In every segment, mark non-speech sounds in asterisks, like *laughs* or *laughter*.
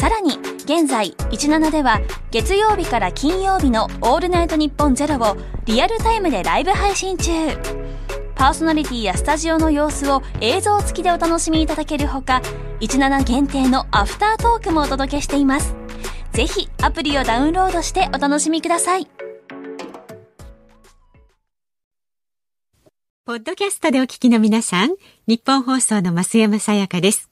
さらに現在17では月曜日から金曜日の「オールナイトニッポンゼロをリアルタイムでライブ配信中。パーソナリティやスタジオの様子を映像付きでお楽しみいただけるほか17限定のアフタートークもお届けしています。ぜひアプリをダウンロードしてお楽しみください。ポッドキャストでお聞きの皆さん、日本放送の増山さやかです。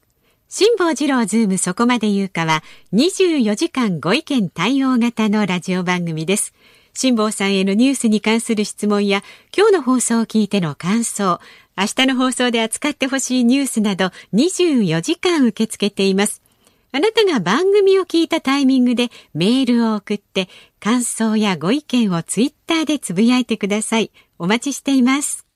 辛坊治郎ズームそこまで言うかは24時間ご意見対応型のラジオ番組です。辛坊さんへのニュースに関する質問や今日の放送を聞いての感想、明日の放送で扱ってほしいニュースなど24時間受け付けています。あなたが番組を聞いたタイミングでメールを送って感想やご意見をツイッターでつぶやいてください。お待ちしています。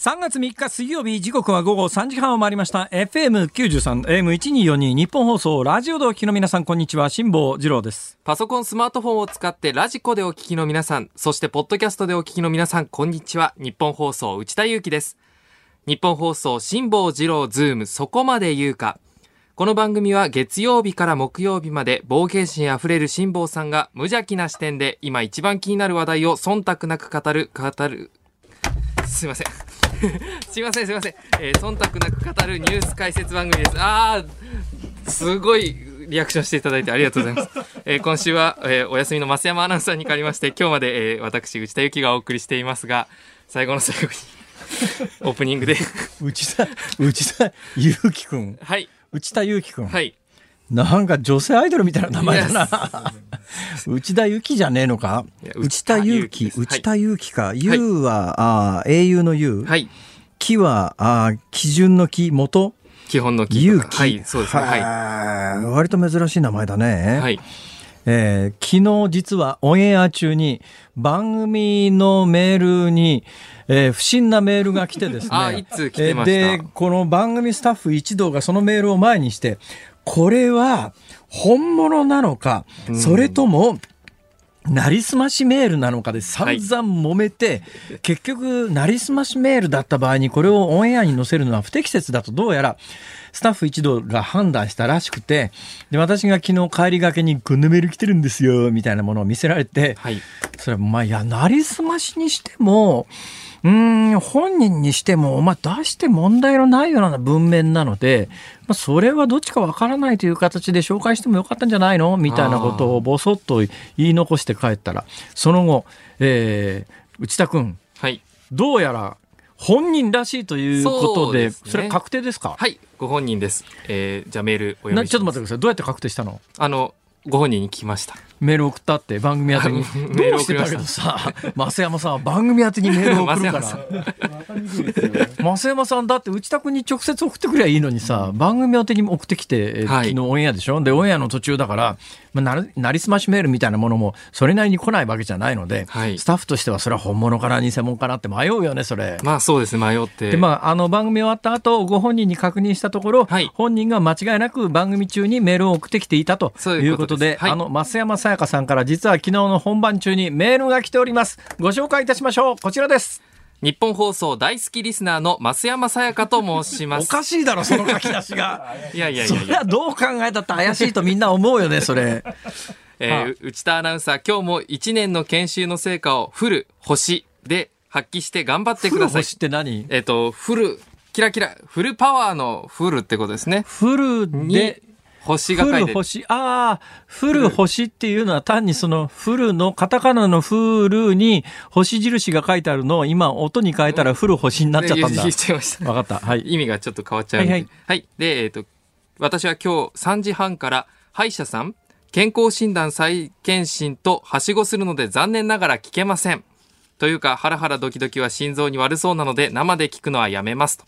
3月3日水曜日時刻は午後3時半を回りました FM93 AM1242 ニッポン放送ラジオでお聞きの皆さんこんにちは辛坊治郎ですパソコン、スマートフォンを使ってラジコでお聞きの皆さん、そしてポッドキャストでお聞きの皆さん、こんにちは。ニッポン放送、内田雄基です。ニッポン放送、辛坊治郎ズーム、そこまで言うか。この番組は月曜日から木曜日まで冒険心あふれる辛坊さんが無邪気な視点で今一番気になる話題を忖度なく語る、語る、すいません。*laughs* すいません、すいません。えー忖度なく語るニュース解説番組です。あー、すごいリアクションしていただいてありがとうございます。えー今週は、えーお休みの増山アナウンサーに借りまして、今日まで、えー私、内田有紀がお送りしていますが、最後の最後に、*laughs* オープニングで、内田内田祐樹くんはい、内田祐樹くん、はい。なんか女性アイドルみたいな名前だな。*laughs* 内田祐樹じゃねえのか？内田祐樹内田内田祐樹か。祐は、あー英雄の雄はい。木はあー基準の木元？基本のキー勇気とかはい、そうですね。ははい割と珍しい名前だね、い。はい。えー昨日実はオンエア中に番組のメールに、えー不審なメールが来てですね。*laughs* あ一通来てました？えーで、この番組スタッフ一同がそのメールを前にして、これは本物なのか、それとも、なりすましメールなのかで散々揉めて、結局、なりすましメールだった場合にこれをオンエアに載せるのは不適切だとどうやらスタッフ一同が判断したらしくて、で、私が昨日帰りがけにこんなメール来てるんですよ、みたいなものを見せられて、はい。それはまあ、いや、なりすましにしても、うーん、本人にしても、まあ、出して問題のないような文面なので、まあ、それはどっちかわからないという形で紹介してもよかったんじゃないのみたいなことをぼそっと言い残して帰ったら、その後、えー、内田君、はい。どうやら本人らしいということで、そねれは確定ですか、はい。ご本人です。えー、じゃあメールお読みしますなちょっと待ってください。どうやって確定したの？あの、ご本人に聞きました。メール送ったって番組宛てに。メールしてただけどさ、増山さんは番組宛てにメールを送るか増山さら。増山さんだって内田君に直接送ってくればいいのにさ、番組宛てに送ってきて、えーはい昨日オンエアでしょ？で、オンエアの途中だから、まあ、なるなりすましメールみたいなものもそれなりに来ないわけじゃないので、はいスタッフとしてはそれは本物かな偽物かなって迷うよね、それ。まあそうですね、迷って。でまあ、あの番組終わった後ご本人に確認したところ、はい本人が間違いなく番組中にメールを送ってきていたといううこととであの増山さやかさんから実は昨日の本番中にメールが来ております。ご紹介いたしましょう。こちらです。日本放送大好きリスナーの増山さやかと申します。おかしいだろその書き出しが。*laughs* いやいやいそやいや。れはどう考えたって怪しいとみんな思うよねそれ。えー内田アナウンサー、今日も1年の研修の成果をフル、星で発揮して頑張ってください。星って何？えっ、と、フル、キラキラ、フルパワーのフルってことですね。フルにで、フ星が書いてる。ル星、ああ、フル星っていうのは単にそのフルのカタカナのフルに星印が書いてあるのを今音に変えたらフル星になっちゃったんだ。言っちゃいました。わかった。はい。意味がちょっと変わっちゃうんで。ははいい、はいで、えっ、と、私は今日3時半から歯医者さん、健康診断再検診とはしごするので残念ながら聞けません。というか、ハラハラドキドキは心臓に悪そうなので生で聞くのはやめますと。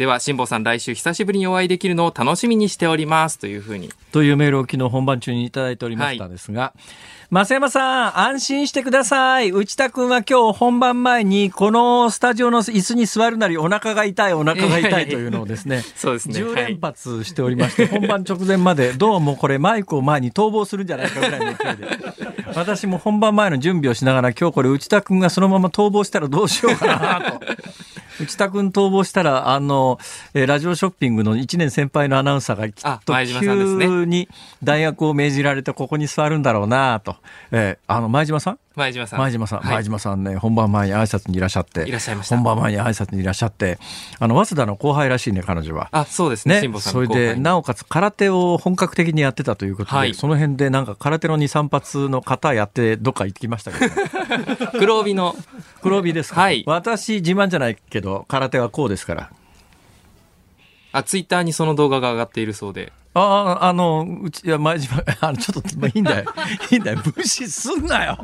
では辛坊さん来週久しぶりにお会いできるのを楽しみにしておりますというふうにというメールを昨日本番中にいただいておりましたですが、増山さん、安心してください。内田君は今日本番前にこのスタジオの椅子に座るなりお腹が痛い、お腹が痛いというのをですね、*laughs* そうですね10連発しておりまして、本番直前まで *laughs* どうもこれマイクを前に逃亡するんじゃないかぐらいの勢いで。*laughs* 私も本番前の準備をしながら今日これ内田君がそのまま逃亡したらどうしようかなと。内田君逃亡したら、あの、えーラジオショッピングの1年先輩のアナウンサーがきっと急に大学を命じられてここに座るんだろうなと。えーあの、前島さん前島さん前島さん、はい前島さんね、本番前に挨拶にいらっしゃって。いらっしゃいました本番前に挨拶にいらっしゃって。あの、早稲田の後輩らしいね、彼女は。あそうですねねそれで、なおかつ空手を本格的にやってたということで、はいその辺でなんか空手の2、3発の型やってどっか行ってきましたけど、*laughs* 黒帯の黒帯ですか、はい私自慢じゃないけど、空手はこうですから。あツイッターにその動画が上がっているそうでああ、あの、うち、いや、前島、あの、ちょっと、まあ、いいんだよ。*laughs* いいんだよ。無視すんなよ。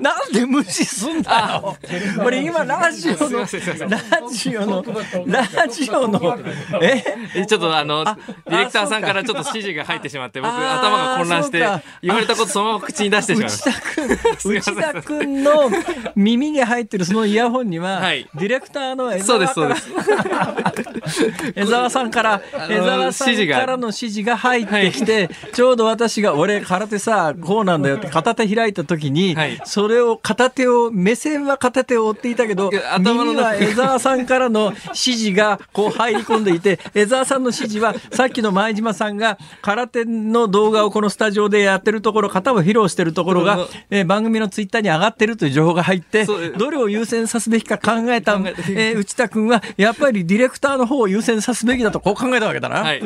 なんで無視すんだよ。俺今、ラジオの、ラジオの、ラジオの、ええちょっとあのあディレクターさんあからちょっと指示が入ってしまって僕頭が混乱して言われたことそのまま口に出してしまいました内田君、んの耳に入ってるそのイヤホンには、はいディレクターの江そうで沢すからそうです江沢さんから、江沢さん指示がからの指示が入ってきて、ちょうど私が、俺、空手さ、こうなんだよって片手開いた時に、はい。それを片手を、目線は片手を追っていたけど頭のは江沢さんからの指示がこう入り込んでいて、江沢さんの指示は、さっきの前島さんが空手の動画をこのスタジオでやってるところ、型を披露してるところがうん、えー番組のツイッターに上がってるという情報が入って、どれを優先さすべきか考えた、考え内田君は、やっぱりディレクターの方を優先さすべきだとこう考えたわけだな。はい。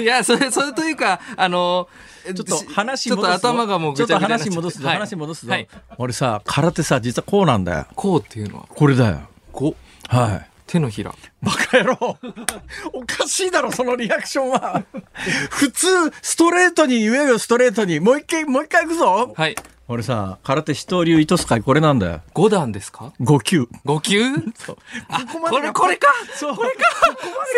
いや、それ、それというか、あの、ちちょっと話ちょっと頭がもうちょっと話戻すぞ、はい話戻すぞ、はい。俺さ、空手さ、実はこうなんだよ。こうっていうのは、これだよ。こう、はい。手のひら。バカ野郎 *laughs* おかしいだろ、そのリアクションは。*laughs* 普通、ストレートに言えよ、ストレートに。もう一回、もう一回行くぞ。はい。俺さ、空手一流糸使いこれなんだよ。5段ですか？5級。5級？あ、これ、これか？そう。これか？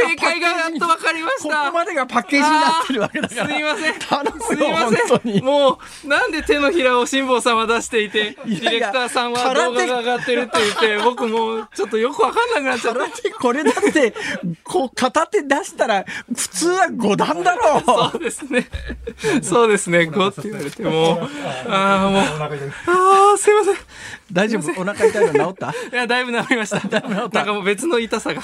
正解がやっと分かりましこたこまでがパッケージになってるわけだから。すいません。頼むよすいま本当にせん。もう、なんで手のひらを辛坊さんは出していて、ディレクターさんは動画が上がってるって言って、僕もうちょっとよくわかんなくなっちゃった。空手これだって、こう、片手出したら、普通は5段だろそうですね。そうですね。5って言われても、ああ、もう、ああ、すいません。大丈夫？お腹痛いの治った？*laughs* いや、だいぶ治りました。*laughs* なんかもう *laughs* 別の痛さが。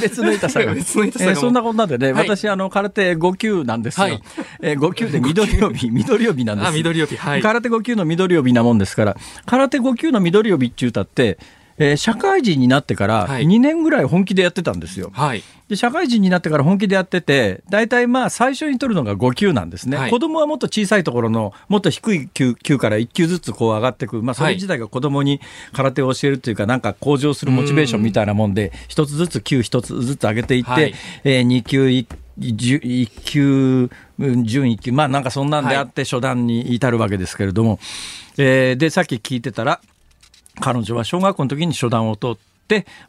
別の痛さが。別の痛さがえーそんなことなんでね、はい私、あの、空手5級なんですよ。はいえー5級で緑帯、緑帯なんです。あ、緑帯。はい。空手5級の緑帯なもんですから、空手5級の緑帯って言うたって、えー社会人になってからはい2年ぐらい本気でやってたんですよ。はい。で社会人になってから本気でやってて、大体まあ最初に取るのが5級なんですね。はい子供はもっと小さいところの、もっと低い級級から1級ずつこう上がっていく。まあそれ自体が子供に空手を教えるというか、なんか向上するモチベーションみたいなもんで、一つずつ級一つずつ上げていって、はいえー、2級1 1級、うん準1級、まあなんかそんなんであって初段に至るわけですけれども、えーで、さっき聞いてたら、彼女は小学校の時に初段を取って、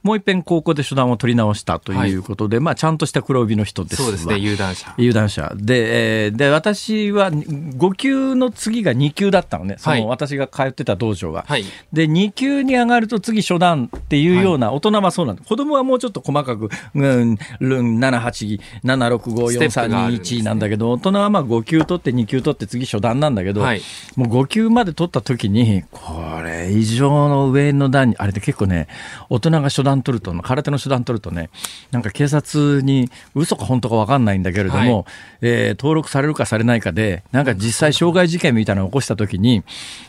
もう一遍高校で初段を取り直したということで、まあちゃんとした黒帯の人ですわ。そうですね、有段者。有段者。で、えーで私は5級の次が2級だったのね、そはい。の私が通ってた道場は。はい。で2級に上がると次初段っていうような、大人はそうなんだ。子供はもうちょっと細かく、うん、787654321なんだけど大人はまあ5級取って2級取って次初段なんだけど、はい。もう5級まで取った時にこれ以上の上の段にあれで結構ね大人が初段取ると空手の初段取るとねなんか警察に嘘か本当か分かんないんだけれども、はい。えー登録されるかされないかでなんか実際傷害事件みたいなのを起こした時に、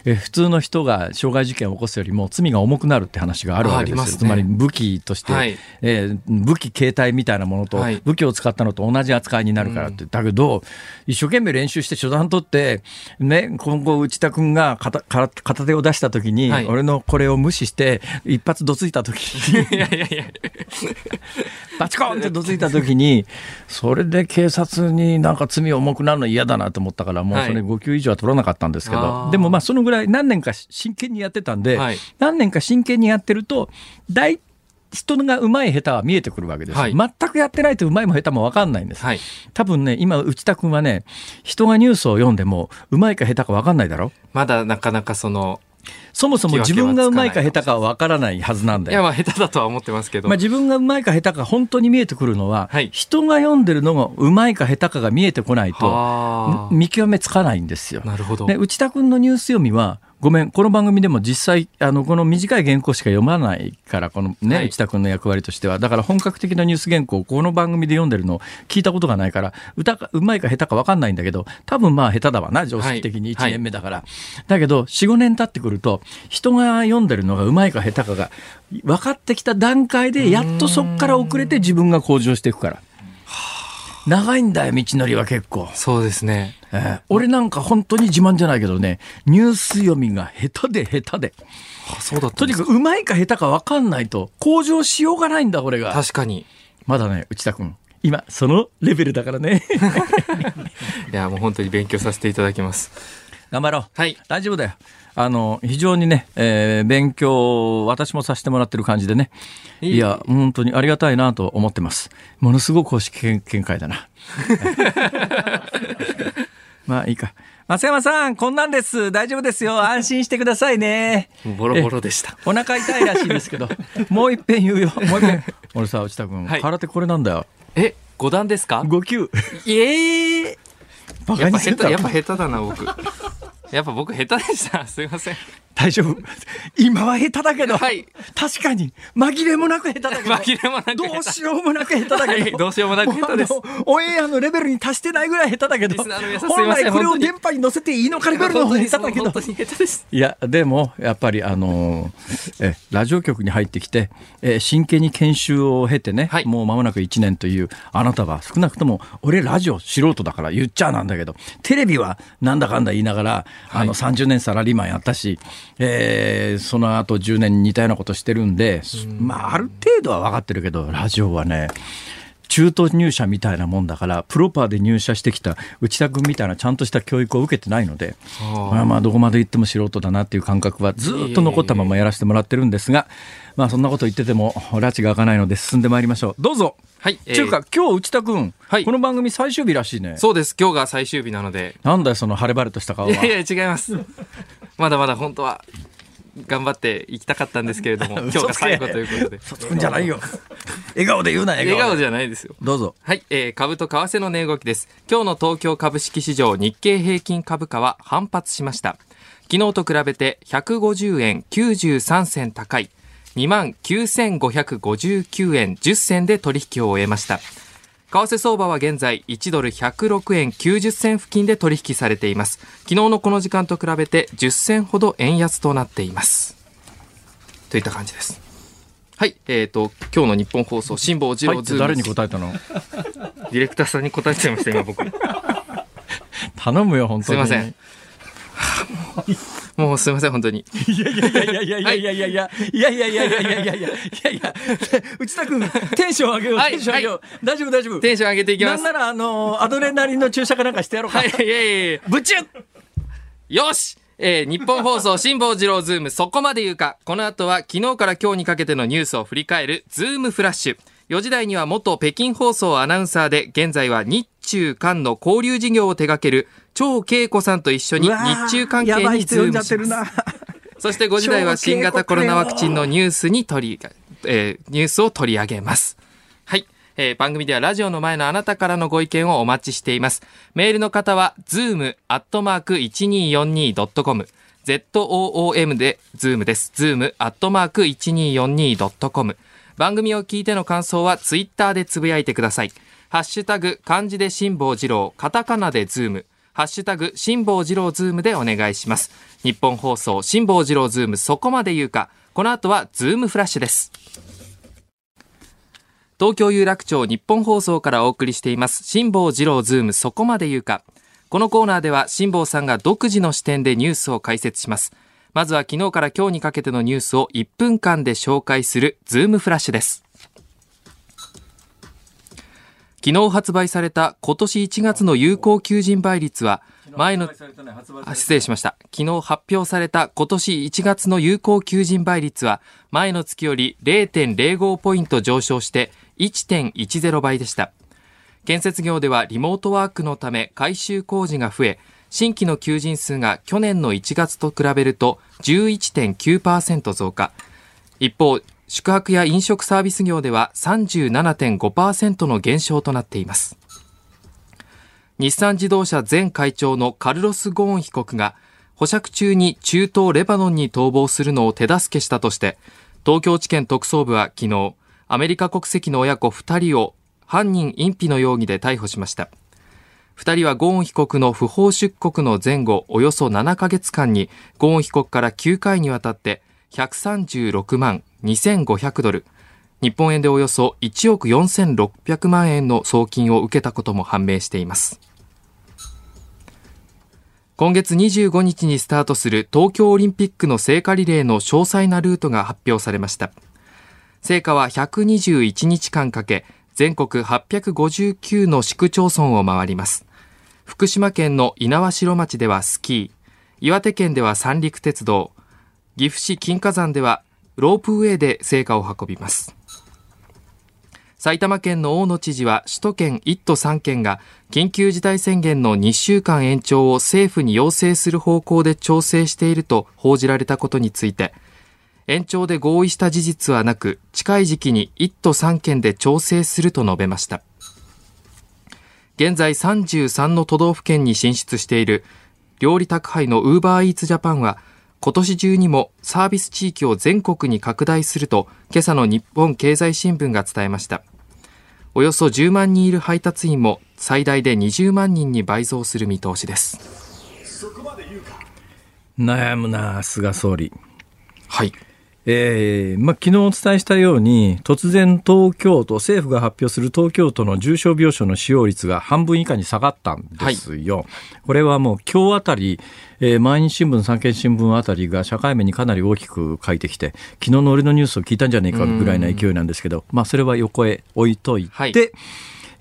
えー普通の人が傷害事件を起こすよりも罪が重くなるって話があるわけですね。つまり武器として、はい。えー武器携帯みたいなものと、はい。武器を使ったのと同じ扱いになるからって、だけど一生懸命練習して初段取って、ね、今後内田君が片片片手を出した時に、はい。俺のこれを無視して一発どついた時にいやいやいや。バチコンってどついた時にそれで警察になんか罪重くなるの嫌だなと思ったからもうそれはい5級以上は取らなかったんですけど、あー。でもまあそのぐらい何年か真剣にやってたんで、はい。何年か真剣にやってると大人がうまい下手は見えてくるわけです。よ、はい。全くやってないとうまいも下手も分かんないんです、はい。多分ね今内田君はね人がニュースを読んでもうまいか下手か分かんないだろ？まだなかなかその、そもそも自見分がうまいか下手かは分からないはずなんだよいや、まあ下手だとは思ってますけど。まあ、自分がうまいか下手か本当に見えてくるのは、はい人が読んでるのがうまいか下手かが見えてこないとはあ見極めつかないんですよ。なるほど。ね、内田君のニュース読みはごめんこの番組でも実際あのこの短い原稿しか読まないからこの、ねはい。内田君の役割としてはだから本格的なニュース原稿をこの番組で読んでるのを聞いたことがないから歌かうまいか下手か分かんないんだけど多分まあ下手だわな常識的に1年目だから、だけど45年経ってくると人が読んでるのがうまいか下手かが分かってきた段階でやっとそこから遅れて自分が向上していくから長いんだよ道のりは結構。そうですね。ええ俺なんか本当に自慢じゃないけどね、ニュース読みが下手で下手で。あそうだとにかくうまいか下手か分かんないと向上しようがないんだ、これが。確かに。まだね、内田君。今、そのレベルだからね。*laughs* いや、もう本当に勉強させていただきます。頑張ろう。はい。大丈夫だよ。あの、非常にね、えー勉強を私もさせてもらってる感じでね。いいいや、本当にありがたいなと思ってます。ものすごく公式見見解だな。*laughs* まあいいか。松山さん、こんなんです。大丈夫ですよ。安心してくださいね。ボロボロでした。お腹痛いらしいですけど、もう一遍言うよ。もう一遍。俺さ、内田君、はい空手これなんだよ。え、五段ですか？5級。ええバやっぱ下手、カにするかやっぱ下手だな、僕。やっぱ僕下手でした。すいません。大丈夫。今は下手だけど、はい。確かに、紛れもなく下手だけど、紛れもなくどうしようもなく下手だけど、はい。どうしようもなく下手です。オンエアのレベルに達してないぐらい下手だけど、本来これを電波に乗せていいのかレベルの下手だけど。いや、でも、やっぱり、あのーえ、ラジオ局に入ってきて、え、真剣に研修を経てね、はい。もう間もなく1年という、あなたは少なくとも、俺ラジオ素人だから言っちゃなんだけど、テレビはなんだかんだ言いながら、あの、30年サラリーマンやったし、えーその後10年似たようなことしてるんで、まあ、ある程度は分かってるけど、ラジオはね、中途入社みたいなもんだから、プロパーで入社してきた内田君みたいなちゃんとした教育を受けてないので、まあまあどこまで行っても素人だなっていう感覚はずっと残ったままやらせてもらってるんですが、まあそんなこと言ってても、拉致が開かないので進んでまいりましょう。どうぞ。はい。えー中華、今日内田君、はいこの番組最終日らしいね。そうです。今日が最終日なので。なんだよ、その晴れ晴れとした顔は。いやいや、違います。まだまだ本当は、頑張っていきたかったんですけれども、*laughs* 今日が最後ということで。嘘つくんじゃないよ。笑顔で言うな、笑顔で。笑顔じゃないですよ。どうぞ。はい、えー、株と為替の値動きです。今日の東京株式市場日経平均株価は反発しました。昨日と比べて150円93銭高い29,559円10銭で取引を終えました。為替相場は現在1ドル106円90銭付近で取引されています。昨日のこの時間と比べて10銭ほど円安となっています。といった感じです。はい、えっ、と、今日のニッポン放送、辛坊治はい郎ズームって誰に答えたの？ディレクターさんに答えちゃいました、今僕。頼むよ、本当に。すいません。*laughs* もうすいません、本当に。いやいやいやいやいやいやいやいやいやいやいや。いやいやいやいやいや。いや内田君テンション上げようはいテンション上げよう。大丈夫大丈夫。テンション上げていきます。なんならあのアドレナリンの注射かなんかしてやろうか。はい、いやいやいやブチュッ。よし。えー、ニッポン放送、辛坊治郎ズーム、そこまで言うか。この後は、昨日から今日にかけてのニュースを振り返る、ズームフラッシュ。4時台には元北京放送アナウンサーで、現在は日中韓の交流事業を手掛ける、張恵子さんと一緒に日中関係にズームしてます。っるなそして5時台は新型コロナワクチンのニュースに取り、えーニュースを取り上げます。はい。えー番組ではラジオの前のあなたからのご意見をお待ちしています。メールの方は、zoom.1242.com、zoom で、zoom です。zoom.1242.com。番組を聞いての感想は、ツイッターでつぶやいてください。ハッシュタグ、漢字で辛坊治郎、カタカナでズーム。ハッシュタグ、辛坊治郎ズームでお願いします。ニッポン放送、辛坊治郎ズーム、そこまで言うか。この後は、ズームフラッシュです。東京有楽町ニッポン放送からお送りしています、辛坊治郎ズーム、そこまで言うか。このコーナーでは、辛坊さんが独自の視点でニュースを解説します。まずは昨日から今日にかけてのニュースを1分間で紹介する、ズームフラッシュです。昨日発売された今年1月の有効求人倍率は前の、あ失礼しました。昨日発表された今年1月の有効求人倍率は前の月より0.05ポイント上昇して1.10倍でした。建設業ではリモートワークのため改修工事が増え、新規の求人数が去年の1月と比べると11.9%増加。一方、宿泊や飲食サービス業では37.5%の減少となっています。日産自動車前会長のカルロス・ゴーン被告が保釈中に中東レバノンに逃亡するのを手助けしたとして、東京地検特捜部は昨日、アメリカ国籍の親子2人を犯人隠避の容疑で逮捕しました。2人はゴーン被告の不法出国の前後およそ7ヶ月間にゴーン被告から9回にわたって136万2500ドル、日本円でおよそ1億4600万円の送金を受けたことも判明しています。今月25日にスタートする東京オリンピックの聖火リレーの詳細なルートが発表されました。聖火は121日間かけ、全国859の市区町村を回ります。福島県の猪苗代町ではスキー、岩手県では三陸鉄道、岐阜市金華山ではロープウェイで聖火を運びます。埼玉県の大野知事は首都圏1都3県が緊急事態宣言の2週間延長を政府に要請する方向で調整していると報じられたことについて延長で合意した事実はなく近い時期に1都3県で調整すると述べました現在33の都道府県に進出している料理宅配のウーバーイーツジャパンは今年中にもサービス地域を全国に拡大すると今朝の日本経済新聞が伝えましたおよそ10万人いる配達員も最大で20万人に倍増する見通しです悩むな、菅総理。はいえーまあ、昨日お伝えしたように、突然東京都、政府が発表する東京都の重症病床の使用率が半分以下に下がったんですよ。これはもう今日あたり、えー毎日新聞、産経新聞あたりが社会面にかなり大きく書いてきて、昨日の俺のニュースを聞いたんじゃないかぐらいな勢いなんですけど、まあ、それは横へ置いといて、はい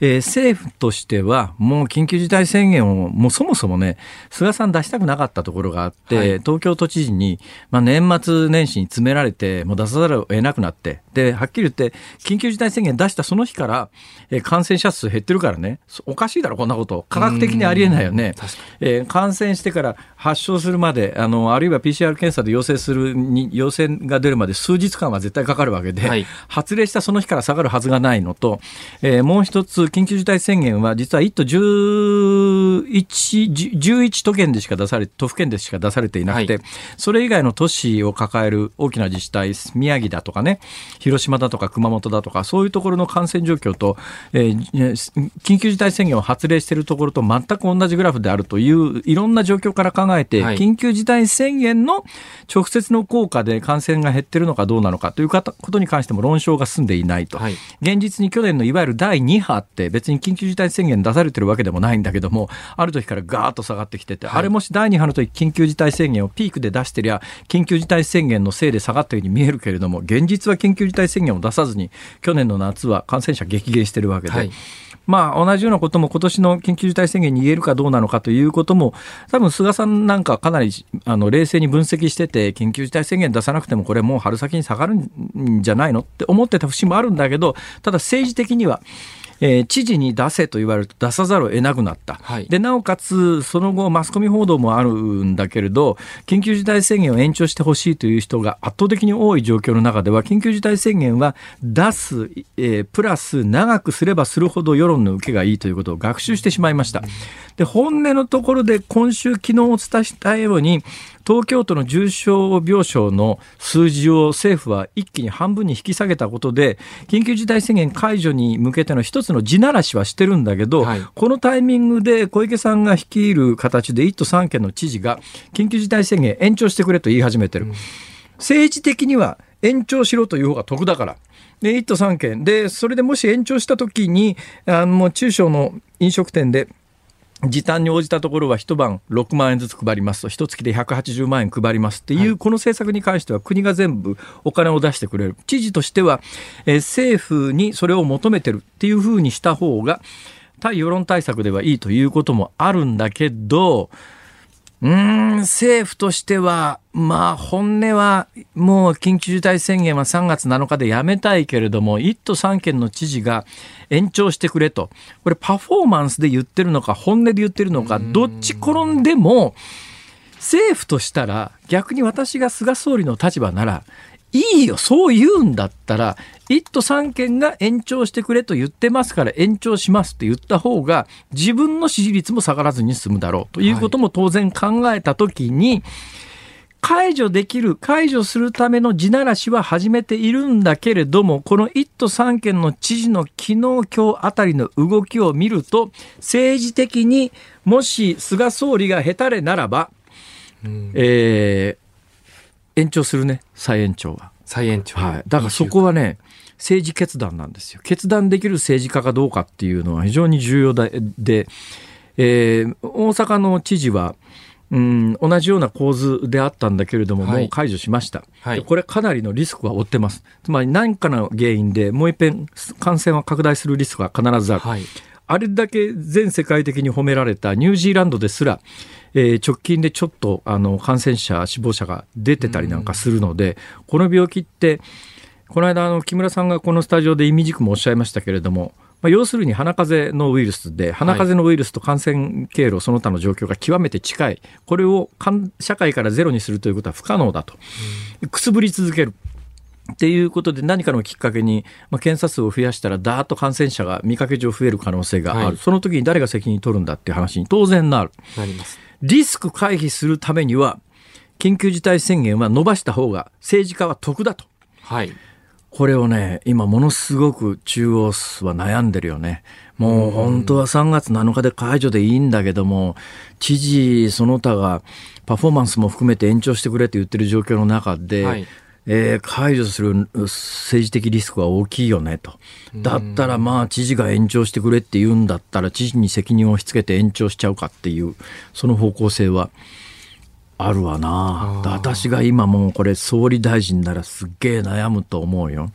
えー政府としては、もう緊急事態宣言を、もうそもそもね、菅さん出したくなかったところがあって、はい東京都知事に、まあ、年末年始に詰められて、もう出さざるを得なくなって、で、はっきり言って、緊急事態宣言出したその日から、えー感染者数減ってるからね、そおかしいだろ、こんなこと。科学的にありえないよね。えー感染してから発症するまで、あの、あるいは PCR 検査で陽性するに、陽性が出るまで数日間は絶対かかるわけで、はい発令したその日から下がるはずがないのと、えーもう一つ、緊急事態宣言は、実は1都11、11都県でしか出され、都府県でしか出されていなくて、はそれ以外の都市を抱える大きな自治体、宮城だとかね、広島だとか熊本だとか、そういうところの感染状況と、えー緊急事態宣言を発令しているところと全く同じグラフであるという、いろんな状況から考えて、はい。緊急事態宣言の直接の効果で感染が減ってるのかどうなのかということに関しても論証が進んでいないと。はい。現実に去年のいわゆる第2波って別に緊急事態宣言出されてるわけでもないんだけども、ある時からガーッと下がってきてて、はい。あれもし第2波の時緊急事態宣言をピークで出してりゃ、緊急事態宣言のせいで下がったように見えるけれども、現実は緊急事態宣言を出さずに、去年の夏は感染者激減してるわけで、はい。まあ同じようなことも今年の緊急事態宣言に言えるかどうなのかということも、多分菅さんなんかかなりあの冷静に分析してて、緊急事態宣言出さなくてもこれもう春先に下がるんじゃないのって思ってた節もあるんだけど、ただ政治的には、えー知事に出せと言われると出さざるを得なくなった。はいで、なおかつ、その後、マスコミ報道もあるんだけれど、緊急事態宣言を延長してほしいという人が圧倒的に多い状況の中では、緊急事態宣言は出す、えープラス長くすればするほど世論の受けがいいということを学習してしまいました。で、本音のところで今週、昨日お伝えしたように、東京都の重症病床の数字を政府は一気に半分に引き下げたことで、緊急事態宣言解除に向けての一つの地ならしはしてるんだけど、はいこのタイミングで小池さんが率いる形で1都3県の知事が緊急事態宣言延長してくれと言い始めてる。政治的には延長しろという方が得だから。で、1都3県。で、それでもし延長したときに、あの、中小の飲食店で、時短に応じたところは一晩6万円ずつ配りますと、一月で180万円配りますっていう、はいこの政策に関しては国が全部お金を出してくれる。知事としては、えー政府にそれを求めてるっていうふうにした方が、対世論対策ではいいということもあるんだけど、うーん、政府としては、まあ本音はもう緊急事態宣言は3月7日でやめたいけれども、1都3県の知事が延長してくれと。これパフォーマンスで言ってるのか、本音で言ってるのか、どっち転んでも、政府としたら逆に私が菅総理の立場なら、いいよ、そう言うんだったら、1都3県が延長してくれと言ってますから延長しますって言った方が、自分の支持率も下がらずに済むだろう。ということも当然考えたときに、解除できる、解除するための地ならしは始めているんだけれども、この1都3県の知事の昨日、今日あたりの動きを見ると、政治的にもし菅総理が下手れならば、えー延長するね、再延長は。再延長。はい。だからそこはね、政治決断なんですよ。決断できる政治家かどうかっていうのは非常に重要で、でえー大阪の知事は、うん、同じような構図であったんだけれども、はいもう解除しました、はいでこれかなりのリスクは負ってます。つまり何かの原因でもう一遍感染は拡大するリスクが必ずある。はい。あれだけ全世界的に褒められたニュージーランドですら、えー直近でちょっとあの感染者、死亡者が出てたりなんかするので、この病気って、この間あの木村さんがこのスタジオで意味軸もおっしゃいましたけれども、まあ、要するに鼻風邪のウイルスで、鼻風邪のウイルスと感染経路、その他の状況が極めて近い、これをかん社会からゼロにするということは不可能だと、くすぶり続ける。っていうことで何かのきっかけに、まあ、検査数を増やしたらダーッと感染者が見かけ上増える可能性がある、はい。その時に誰が責任取るんだっていう話に当然なる。なります。リスク回避するためには緊急事態宣言は伸ばした方が政治家は得だと。はい。これをね今ものすごく中央は悩んでるよね。もう本当は3月7日で解除でいいんだけども知事その他がパフォーマンスも含めて延長してくれって言ってる状況の中で、はいえー解除する政治的リスクは大きいよねと。だったらまあ知事が延長してくれって言うんだったら知事に責任を押し付けて延長しちゃうかっていうその方向性はあるわな。私が今もうこれ総理大臣ならすっげえ悩むと思うよ。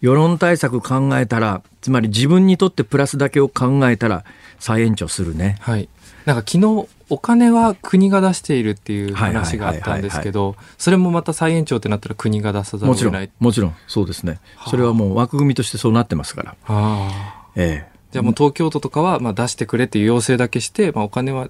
世論対策考えたら、つまり自分にとってプラスだけを考えたら再延長するね。はい。なんか昨日、お金は国が出しているっていう話があったんですけど、それもまた再延長ってなったら国が出さざるをもちろ得ない。ん、もちろん、そうですね。それはもう枠組みとしてそうなってますから。ええじゃあもう東京都とかはまあ出してくれっていう要請だけして、まあお金は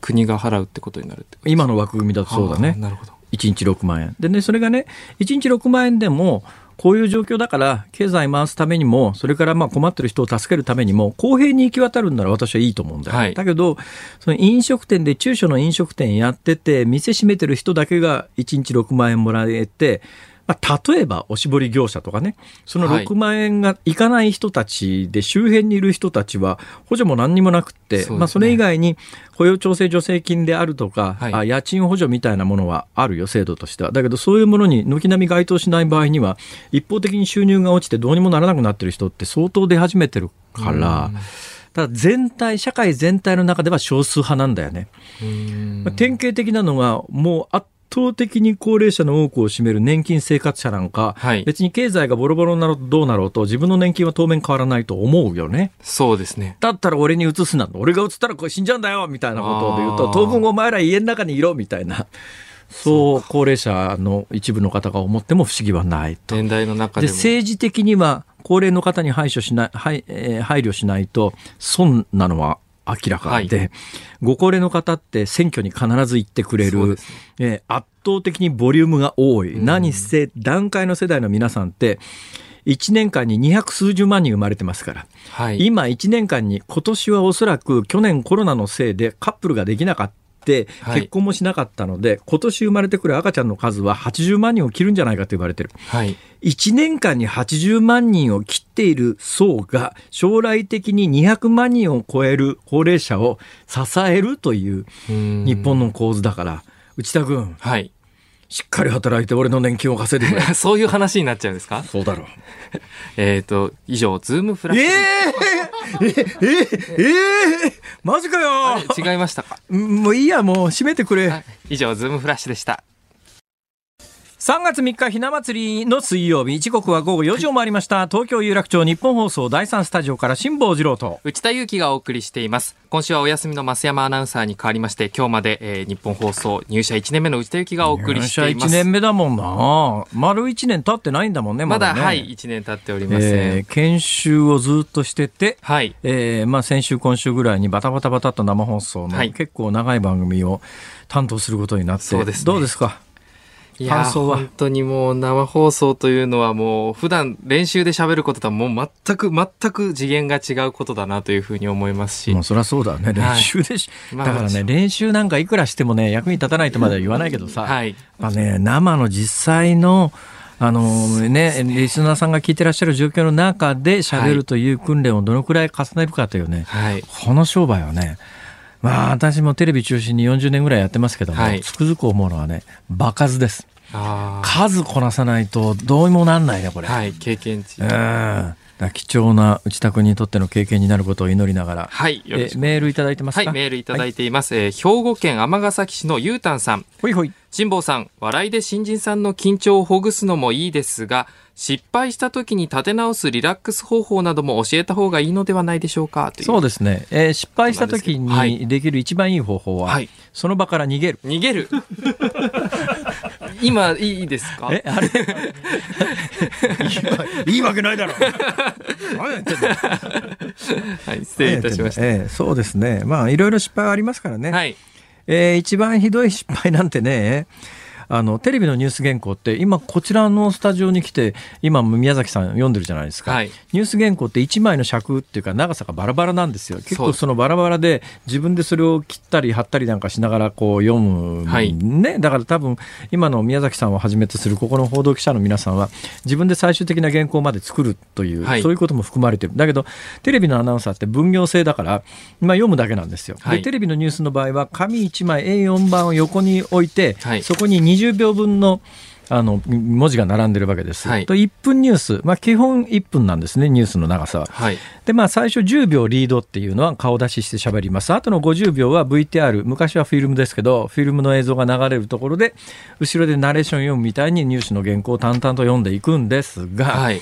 国が払うってことになるって今の枠組みだとそうだね。なるほど。1日6万円。でね、それがね、1日6万円でも、こういう状況だから、経済回すためにも、それからまあ困ってる人を助けるためにも、公平に行き渡るんなら私はいいと思うんだよ。はいだけど、その飲食店で中小の飲食店やってて、店閉めてる人だけが1日6万円もらえて、まあ、例えば、おしぼり業者とかね、そのはい。6万円がいかない人たちで、周辺にいる人たちは、補助も何にもなくって、そね。まあ、それ以外に雇用調整助成金であるとか、はい。あ家賃補助みたいなものはあるよ、制度としては。だけど、そういうものに軒並み該当しない場合には、一方的に収入が落ちてどうにもならなくなってる人って相当出始めてるから、ただ全体、社会全体の中では少数派なんだよね。典型的なのが、もう圧倒的に高齢者の多くを占める年金生活者なんか、はい別に経済がボロボロになろうとどうなろうと、自分の年金は当面変わらないと思うよね。そうですね。だったら俺に移すな。俺が移ったらこれ死んじゃうんだよみたいなことで言うと、当分お前ら家の中にいろみたいな。そう、高齢者の一部の方が思っても不思議はないと。年代の中で。政治的には高齢の方に配慮しない、はいえー配慮しないと損なのは明らかで、はご高齢の方って選挙に必ず行ってくれる、そうですえー圧倒的にボリュームが多い。うん何せ段階の世代の皆さんって、1年間に200数十万人生まれてますから。はい。今1年間に今年はおそらく去年コロナのせいでカップルができなかった。はい結婚もしなかったので、今年生まれてくる赤ちゃんの数は80万人を切るんじゃないかと言われてる。はい。1年間に80万人を切っている層が将来的に200万人を超える高齢者を支えるという日日本の構図だから、内田君、はい。しっかり働いて俺の年金を稼いで。*laughs* そういう話になっちゃうんですか？そうだろう。*laughs* えっ、と、以上、ズームフラッえシュ。えええええマジかよ違いましたか？*laughs* もういいや、もう閉めてくれ。はい以上、ズームフラッシュでした。3月3日ひな祭りの水曜日。時刻は午後4時を回りました。東京有楽町日本放送第3スタジオから辛坊治郎と。内田裕樹がお送りしています。今週はお休みの増山アナウンサーに代わりまして今日まで、えー、日本放送入社1年目の内田裕樹がお送りしています。入社1年目だもんな。丸1年経ってないんだもんねまだ、ね、はい1年経っておりません、えー、研修をずっとしてて、はい。えーまあ、先週今週ぐらいにバタバタバタと生放送の、はい。結構長い番組を担当することになってそうですね。どうですか？感想は？本当にもう生放送というのはもう普段練習で喋ることとはもう全く全く次元が違うことだなというふうに思いますし。もうそりゃそうだね。練習でし、まあだからね練習なんかいくらしてもね役に立たないとまでは言わないけどさ、はい。まあね、生の実際のあのね、リスナーさんが聞いてらっしゃる状況の中で喋るという訓練をどのくらい重ねるかというね、はい。この商売はね、まあ私もテレビ中心に40年ぐらいやってますけども、はいつくづく思うのはね、場数です。数こなさないとどうにもなんないね、これ。はい経験値うん。貴重な内田君にとっての経験になることを祈りながら。はいえメールいただいてますか？はい、メールいただいています。えー兵庫県尼崎市のゆうたんさん。ほいほい。辛坊さん、笑いで新人さんの緊張をほぐすのもいいですが、失敗した時に立て直すリラックス方法なども教えた方がいいのではないでしょうか？う。そうですね、えー失敗した時はいにできる一番いい方法は、はいその場から逃げる。逃げる *laughs* 今、いいですか？え、あれ？*laughs* いいわけないだろ。*laughs* はい、失礼いたしました。ええそうですね。まあ、いろいろ失敗はありますからね。はい。えー一番ひどい失敗なんてね、あの、テレビのニュース原稿って、今こちらのスタジオに来て、今宮崎さん読んでるじゃないですか。はいニュース原稿って1枚の尺っていうか長さがバラバラなんですよ。結構そのバラバラで自分でそれを切ったり貼ったりなんかしながらこう読む。はいね。だから多分今の宮崎さんをはじめとするここの報道記者の皆さんは自分で最終的な原稿まで作るという、はいそういうことも含まれてる。だけどテレビのアナウンサーって分業制だから、まあ読むだけなんですよ。はいで、テレビのニュースの場合は紙1枚 A4 版を横に置いて、はいそこに20秒分のあの文字が並んでるわけです。はいと1分ニュース、まあ、基本1分なんですね、ニュースの長さは。はい。で、まあ、最初10秒リードっていうのは顔出しして喋ります。あとの50秒は VTR、昔はフィルムですけど、フィルムの映像が流れるところで、後ろでナレーション読むみたいにニュースの原稿を淡々と読んでいくんですが、はい。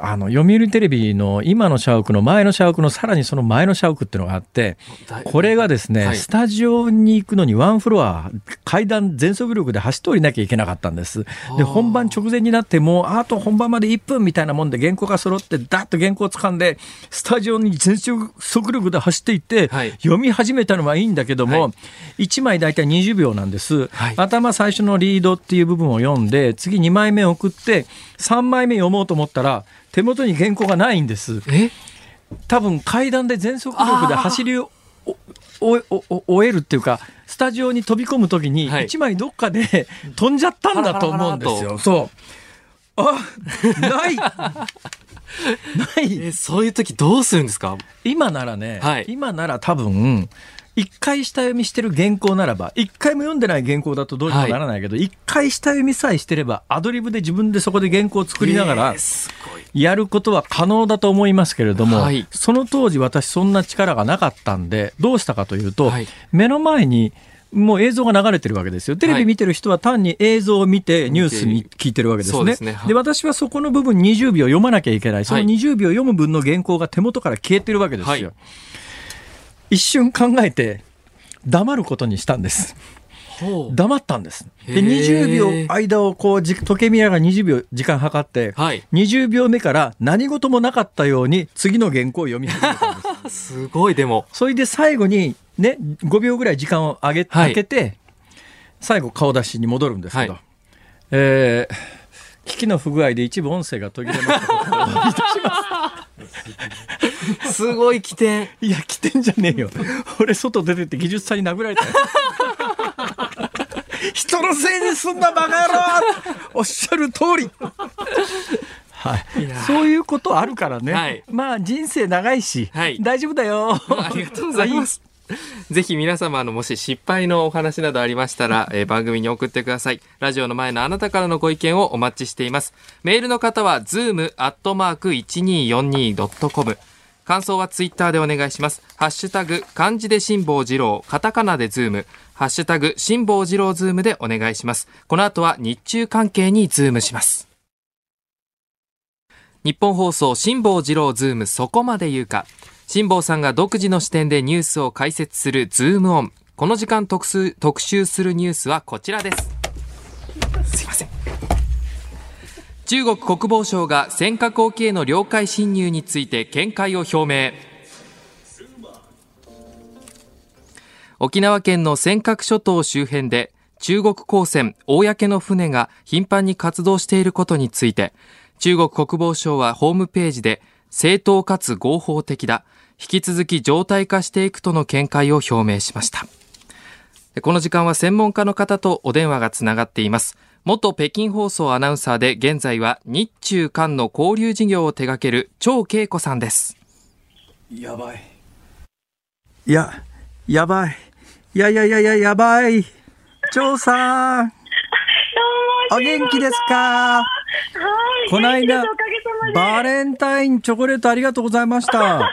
あの、読売テレビの今の社屋の前の社屋のさらにその前の社屋っていうのがあって、これがですね、はい。スタジオに行くのにワンフロア、階段全速力で走って降りなきゃいけなかったんです。で、本番直前になって、もうあと本番まで1分みたいなもんで原稿が揃って、ダッと原稿を掴んで、スタジオに全速力で走っていって、はい。読み始めたのはいいんだけども、は1枚大体20秒なんです。はい。頭最初のリードっていう部分を読んで、次2枚目送って、3枚目読もうと思ったら、手元に原稿がないんです。え？多分階段で全速力で走りを終えるっていうかスタジオに飛び込む時にはい一枚どっかで飛んじゃったんだと思うんですよ。そうあないないえ、そういう時どうするんですか今ならね、はい今なら多分一回下読みしてる原稿ならば一回も読んでない原稿だとどうにもならないけど一、回下読みさえしてればアドリブで自分でそこで原稿を作りながら。やることは可能だと思いますけれども、はいその当時私そんな力がなかったんで、どうしたかというと、はい目の前にもう映像が流れてるわけですよ。テレビ見てる人は単に映像を見てニュースに聞いてるわけですね。ですねはいで、私はそこの部分20秒読まなきゃいけない。そのはい20秒読む分の原稿が手元から消えてるわけですよ。はい一瞬考えて黙ることにしたんです。黙ったんです。で、へー20秒間をこうじ時計見ながら20秒時間計って、はい。20秒目から何事もなかったように次の原稿を読み始めたんです。*laughs* すごい、でも。それで最後にね、5秒ぐらい時間を上げ、はい空けて、最後顔出しに戻るんですけど、はいえー機器の不具合で一部音声が途切れましたいたします *laughs* *laughs* ごい起点。いや、来てんじゃねえよ。俺、外出てって技術さんに殴られたよ。*laughs* 人のせいにすんな、バカ野郎おっしゃる通り。はいいそういうことあるからね。はいまあ、人生長いし、はい大丈夫だよ。*laughs* ありがとうございます。ぜひ皆様のもし失敗のお話などありましたら、えー番組に送ってください。ラジオの前のあなたからのご意見をお待ちしています。メールの方は、zoom.1242.com。感想はツイッターでお願いします。ハッシュタグ、漢字で辛坊治郎、カタカナでズーム、ハッシュタグ、辛坊治郎ズームでお願いします。この後は日中関係にズームします。ニッポン放送辛坊治郎ズームそこまで言うか。辛坊さんが独自の視点でニュースを解説するズームオン。この時間特集特集するニュースはこちらです。すいません。中国国防省が尖閣沖への領海侵入について見解を表明。沖縄県の尖閣諸島周辺で中国公船、公の船が頻繁に活動していることについて、中国国防省はホームページで正当かつ合法的だ。引き続き常態化していくとの見解を表明しました。この時間は専門家の方とお電話がつながっています。元北京放送アナウンサーで現在は日中韓の交流事業を手掛ける張恵子さんです。やばい。いや、やばい。いやいやいやいや、やばい。張さん。お元気ですか？はい。この間。バレンタインチョコレートありがとうございました。*laughs* あ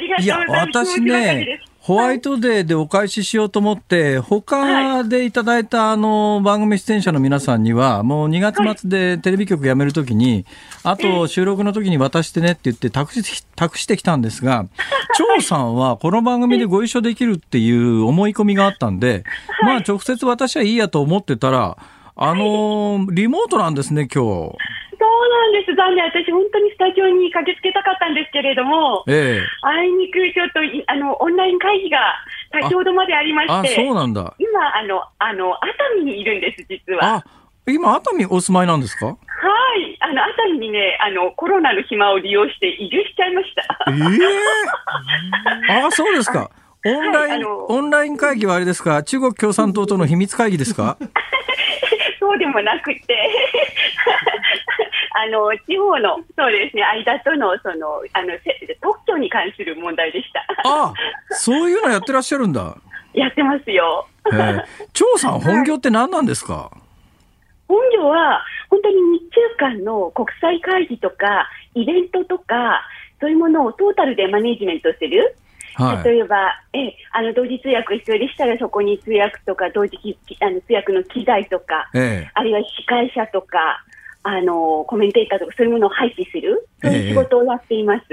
りがとういや、ございます。私ね、ホワイトデーでお返ししようと思って、他でいただいたあの番組出演者の皆さんには、もう2月末でテレビ局辞めるときに、あと収録の時に渡してねって言って託し託してきたんですが、張さんはこの番組でご一緒できるっていう思い込みがあったんで、まあ直接私はいいやと思ってたら、あのリモートなんですね、今日。そうなんです。残念。私、本当にスタジオに駆けつけたかったんですけれども、ええ。あいにくちょっとい、あの、オンライン会議が先ほどまでありまあ、して、そうなんだ。今、あの、あの、熱海にいるんです、実は。あ、今熱海お住まいなんですか？はい。あの、熱海にね、あの、コロナの暇を利用して移住しちゃいました。ええあ、そうですか。*laughs* オンライン、はいオンライン会議はあれですか？中国共産党との秘密会議ですか？*laughs* そうでもなくて、*laughs* あの、地方の、そうですね、間との、その、あの、せ特許に関する問題でした。あ、そういうのやってらっしゃるんだ。やってますよ。ええ張さん、本業って何なんですか？本業は、本当に日中間の国際会議とか、イベントとか、そういうものをトータルでマネジメントする。はい。例えば、えあの同時通訳必要でしたら、そこに通訳とか、同時きあの通訳の機材とか、ええあるいは司会者とか、あのコメンテーターとか、そういうものを配置する、そういう仕事をやっています。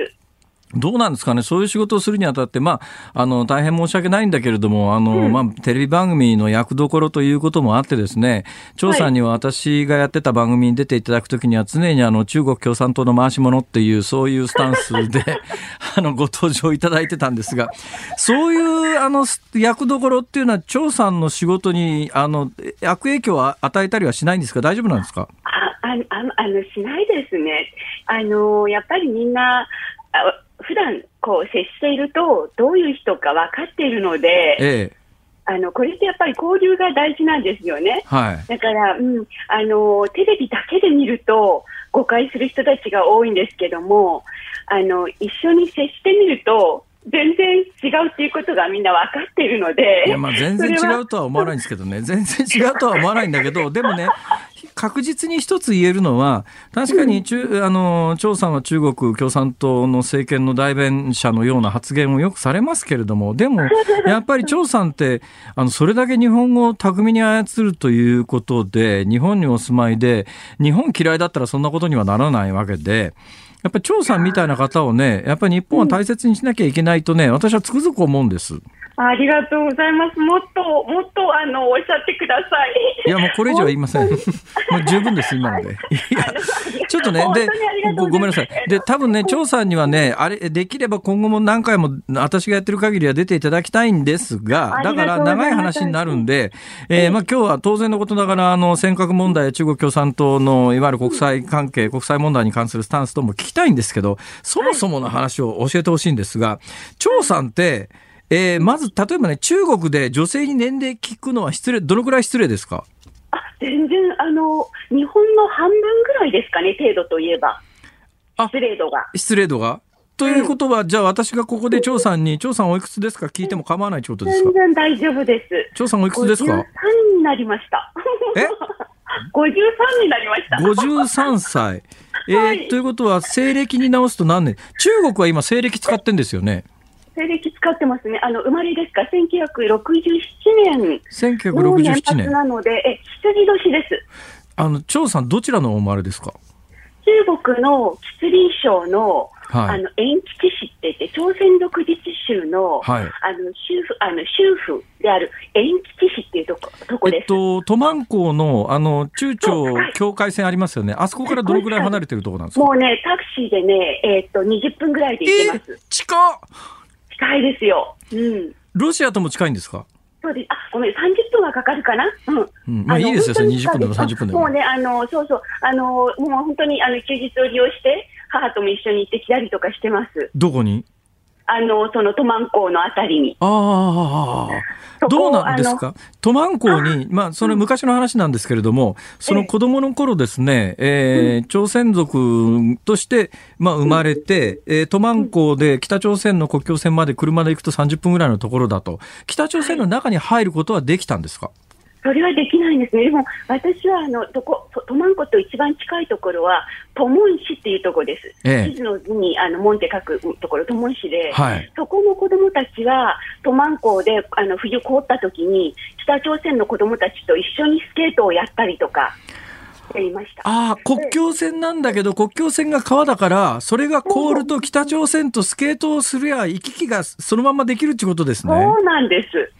どうなんですかね、そういう仕事をするにあたって、まあ、あの大変申し訳ないんだけれども、あのまあ、テレビ番組の役どころということもあってですね、張さんには私がやってた番組に出ていただくときには、常にあの中国共産党の回し者っていう、そういうスタンスで *laughs* *laughs* あのご登場いただいてたんですが、そういうあの役どころっていうのは、張さんの仕事にあの悪影響を与えたりはしないんですか、大丈夫なんですか？あああのあのしないですね。あのやっぱりみんなあ普段こう接しているとどういう人か分かっているので、ええ、あのこれってやっぱり交流が大事なんですよね。はい。だから、うん、あのテレビだけで見ると誤解する人たちが多いんですけども、あの一緒に接してみると全然違うっていうことがみんな分かっているので、いや、まあ全然違うとは思わないんですけどね。全然違うとは思わないんだけど、でもね、確実に一つ言えるのは、確かに中、あの、張さんは中国共産党の政権の代弁者のような発言をよくされますけれども、でも、*laughs* やっぱり張さんって、あの、それだけ日本語を巧みに操るということで、日本にお住まいで、日本嫌いだったらそんなことにはならないわけで、やっぱり張さんみたいな方をね、やっぱり日本は大切にしなきゃいけないとね、私はつくづく思うんです。ありがとうございます。もっともっとあのおっしゃってください。いや、もうこれ以上は言いません。*laughs* もう十分です、今ので。*laughs* いや、ちょっとね、でご、ごめんなさいえっ。とで、多分ね、張さんにはね、あれ、できれば今後も何回も私がやってる限りは出ていただきたいんですが、あだから長い話になるんで、えーまあ今日は当然のことながら、あの、尖閣問題や中国共産党のいわゆる国際関係、国際問題に関するスタンスとも聞きたいんですけど、そもそもの話を教えてほしいんですが、張さんって、えーまず、例えばね、中国で女性に年齢聞くのは失礼、どのくらい失礼ですか？あ全然あの日本の半分ぐらいですかね程度といえばあ失礼度が。失礼度が？ということは、じゃあ私がここで張さんに、張さんおいくつですか？聞いても構わないってことですか？全然大丈夫です。張さんおいくつですか？53になりました。え？*laughs* 53になりました。53歳。えーはいということは、西暦に直すと何年？中国は今、西暦使ってんですよね。西暦使ってますね。あの、生まれですか ?1967 年の年1967末年。なので、え、羊年です。あの、張さん、どちらのお生まれですか？中国の吉林省の、はいあの、延吉市って言って、朝鮮族自治州の、はいあの、州府、あの、州府である延吉市っていうとこ、とこです。えっと、トマン港の、あの、中朝境界線ありますよね。あそこからどのぐらい離れてるところなんですか？もうね、タクシーでね、えっと、20分ぐらいで行けます。近っ近いですよ。うん。ロシアとも近いんですか？そうです。あ、ごめん、30分はかかるかな？うん。うんまあのいいですよそれ本当に20分でも30分でももうね、あの、そうそう、あの、もう本当に、あの、休日を利用して、母とも一緒に行ってきたりとかしてます。どこに？あの、そのトマン港のあたりに。ああ、どうなんですか？トマン港に、まあ、その昔の話なんですけれども、その子供の頃ですね、えー朝鮮族として、まあ、生まれて、えートマン港で北朝鮮の国境線まで車で行くと30分ぐらいのところだと、北朝鮮の中に入ることはできたんですか？それはできないんですね。でも、私は、あの、どこ、トトマンコと一番近いところは、トモン市っていうところです。ええ地図の図に、あの、門って書くところ、トモン市で、はいそこの子供たちは、トマン港で、あの、冬凍った時に、北朝鮮の子供たちと一緒にスケートをやったりとか、していました。ああ、国境線なんだけど、国境線が川だから、それが凍ると北朝鮮とスケートをすりゃ、行き来がそのままできるってことですね。そうなんです。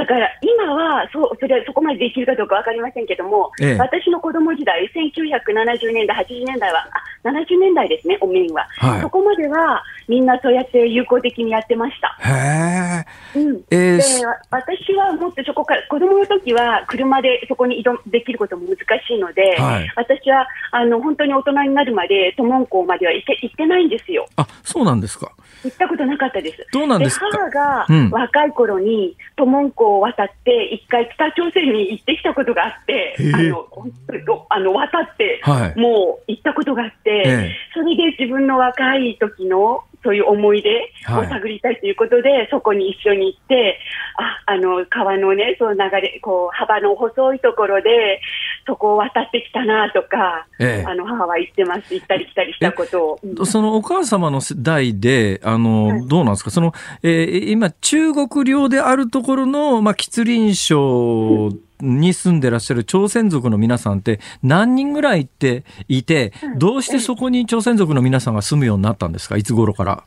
だから今はそうそれそこまでできるかどうか分かりませんけども、ええ。私の子供時代、1970年代、80年代は、あ70年代ですね、お面は、はい。そこまではみんなそうやって有効的にやってました。へえ。うんえーでわ私はもっとそこから、子供の時は車でそこに移動できることも難しいので、はい私はあの本当に大人になるまで、トモン港までは行って行ってないんですよ。あ、そうなんですか。行ったことなかったです。どうなんですか？母がうん若い頃に、トモン港を渡って、一回北朝鮮に行ってきたことがあってあの、本当にあの、渡って、はいもう行ったことがあって、ええそれで自分の若い時の、そういう思い出をはい。探りたいということで、そこに一緒に行って、あ、あの、川のね、そう流れ、こう、幅の細いところで、そこを渡ってきたなとか、ええあの、母は言ってます。行ったり来たりしたことを。うんそのお母様の世代で、あの、はいどうなんですか？その、えー今、中国領であるところの、まあ、吉林省に住んでらっしゃる朝鮮族の皆さんって何人ぐらいっていて、どうしてそこに朝鮮族の皆さんが住むようになったんですか？いつ頃から？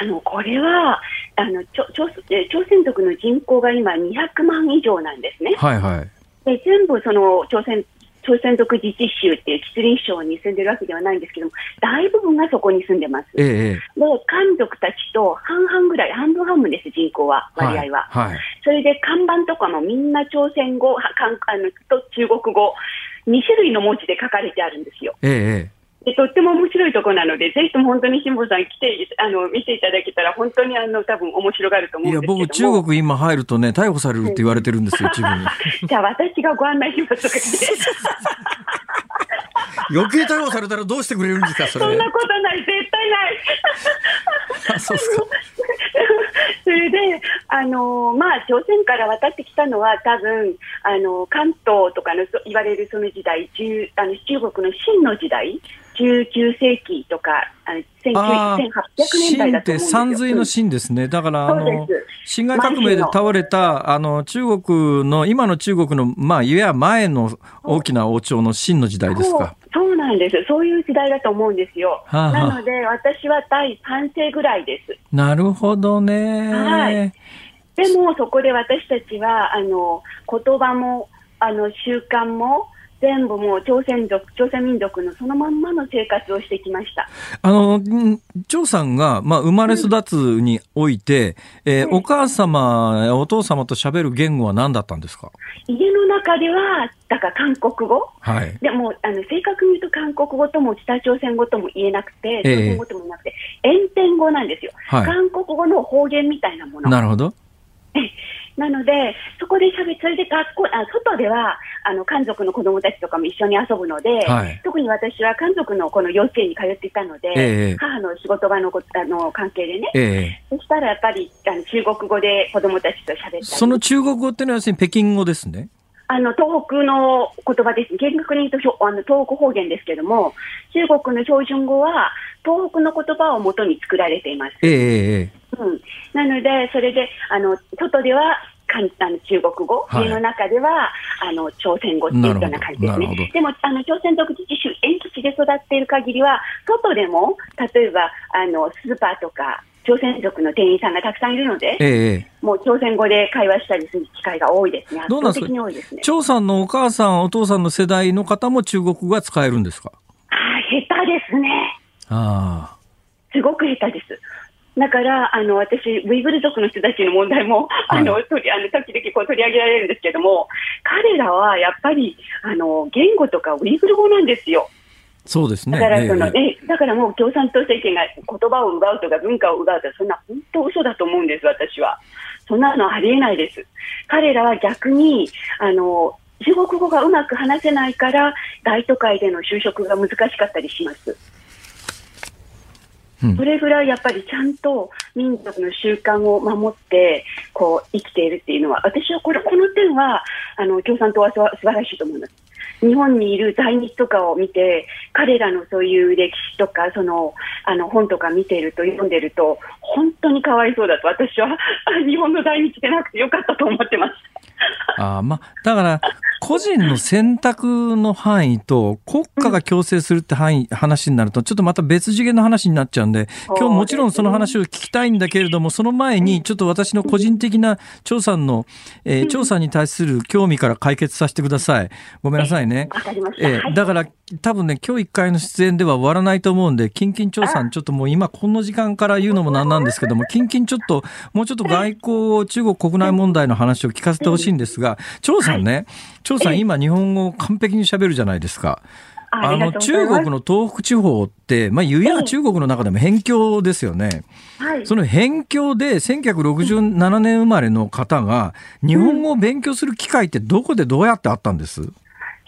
あのこれはあの朝鮮族の人口が今200万以上なんですね。はいはい。で全部その朝鮮朝鮮族自治州っていう吉林省に住んでるわけではないんですけども、大部分がそこに住んでます。ええで、ええ。漢族たちと半々ぐらい、半分半分です、人口は、割合は。はい。はいそれで看板とかもみんな朝鮮語、あのと中国語、2種類の文字で書かれてあるんですよ。ええええ。でとっても面白いところなので、ぜひとも本当に辛坊さん来て、あの、見ていただけたら、本当にあの、多分面白がると思いや、うんですけども。僕、中国今入るとね、逮捕されるって言われてるんですよ、一部に。じゃあ私がご案内しますとか *laughs* 余計逮捕されたらどうしてくれるんですか、それ。そんなことない、絶対ない。*laughs* あそうですか。*laughs* それで、あのまあ、朝鮮から渡ってきたのは、多分あの関東とかのそ言われるその時代、中あの中国の清の時代、19世紀とか、あのあ1800年代秦ってだと思うんですよ。山水の秦ですね。だから、あの辛亥革命で倒れた、あの、中国の、今の中国の、まあ、いや前の大きな王朝の秦の時代ですか。そうそうなんです。そういう時代だと思うんですよ。はあはあなので、私は第3世ぐらいです。なるほどね。はいでも、そこで私たちは、あの、言葉も、あの、習慣も、全部もう朝鮮族、朝鮮民族のそのまんまの生活をしてきました。あの、ん張さんが、まあ、生まれ育つにおいて、えーうんお母様やお父様と喋る言語は何だったんですか？家の中では、だから韓国語はい。でもあの正確に言うと韓国語とも北朝鮮語とも言えなくて、ええ朝鮮語とも言えなくて、延点語なんですよ、はい韓国語の方言みたいなもの。なるほど。なので、そこで喋それで学校あ外ではあの漢族の子供たちとかも一緒に遊ぶので、はい特に私は漢族のこの幼稚園に通っていたので、ええ母の仕事場のこあの関係でね、ええそしたらやっぱりあの中国語で子供たちと喋ったり。その中国語ってのは要するに北京語ですね。あの、東北の言葉です。厳格に言うとあの、東北方言ですけども、中国の標準語は、東北の言葉を元に作られています。ええええうん。なので、それで、あの、外では、かんあの中国語、はい家の中ではあの朝鮮語っていうような感じです。ねでもあの朝鮮独自自主、遠土地で育っている限りは、外でも例えばあのスーパーとか、朝鮮族の店員さんがたくさんいるので、ええええもう朝鮮語で会話したりする機会が多いですね。圧倒どうなんですか？的に多いですね。張さんのお母さん、お父さんの世代の方も中国語が使えるんですか？ああ、下手ですね。あすごく下手です。だから、あの、私、ウイグル族の人たちの問題も、はいあの、取り、あの、時々こう取り上げられるんですけども、彼らはやっぱり、あの、言語とかウイグル語なんですよ。あ、そうですね。だから、その、ええね、だからもう共産党政権が言葉を奪うとか文化を奪うとか、そんな本当嘘だと思うんです、私は。そんなのありえないです。彼らは逆に、あの、中国語がうまく話せないから、大都会での就職が難しかったりします。うんそれぐらいやっぱりちゃんと民族の習慣を守ってこう生きているっていうのは私はこれこの点はあの共産党は素晴らしいと思います。日本にいる在日とかを見て彼らのそういう歴史とかそのあの本とか見ていると読んでると本当にかわいそうだと私はあ日本の在日でなくてよかったと思ってます。ああまあ、だから、個人の選択の範囲と国家が強制するって範囲、話になると、ちょっとまた別次元の話になっちゃうんで、今日もちろんその話を聞きたいんだけれども、その前に、ちょっと私の個人的な調査の、えー調査に対する興味から解決させてください。ごめんなさいね。えーだから、多分ね、今日一回の出演では終わらないと思うんで、キンキン調査ちょっともう今この時間から言うのもなんなんですけども、*laughs* キンキンちょっと、もうちょっと外交、中国国内問題の話を聞かせてほしいんですが、張さんね、張さん今日本語を完璧に喋るじゃないですか。あの、中国の東北地方って、まあ、言えば中国の中でも辺境ですよね。はいその辺境で1967年生まれの方が、日本語を勉強する機会ってどこでどうやってあったんです？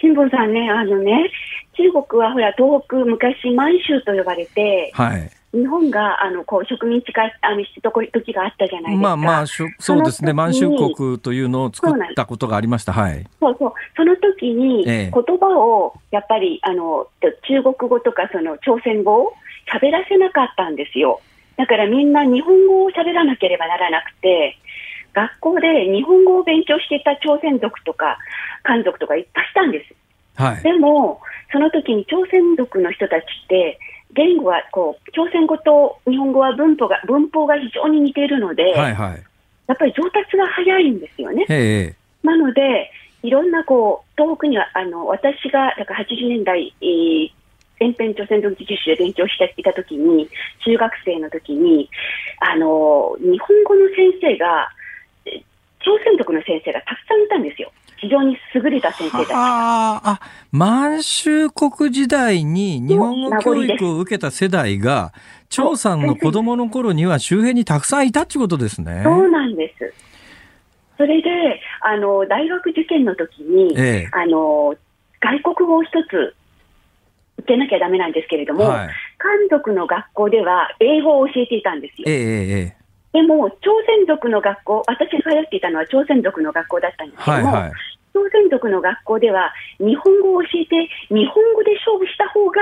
辛坊さんね、あのね、中国はほら、東北、昔、満州と呼ばれて、はい。日本があのこう植民地化あのしてとこ時があったじゃないですか。まあまあ、そうですね。満州国というのを作ったことがありました。はい。そうそう。その時にええ言葉をやっぱりあの中国語とかその朝鮮語を喋らせなかったんですよ。だからみんな日本語を喋らなければならなくて、学校で日本語を勉強していた朝鮮族とか漢族とかいっぱいしたんです。はい。でも、その時に朝鮮族の人たちって、言語はこう朝鮮語と日本語は文法が文法が非常に似ているので、はいはい。やっぱり上達が早いんですよね。ええ。なので、いろんなこう東北にはあの私がだから80年代、えー前編朝鮮独自自主で勉強していた時に、中学生の時に、あの日本語の先生が、えー朝鮮族の先生がたくさんいたんですよ。非常に優れた先生たちが。ああ、満州国時代に日本語教育を受けた世代が、張さんの子供の頃には周辺にたくさんいたってことですね。そうなんです。それで、あの、大学受験の時に、ええあの、外国語を一つ受けなきゃダメなんですけれども、はい。漢族の学校では英語を教えていたんですよ。ええええ。でも、朝鮮族の学校、私が通っていたのは朝鮮族の学校だったんですけども、はいはい。朝鮮族の学校では日本語を教えて、日本語で勝負した方が、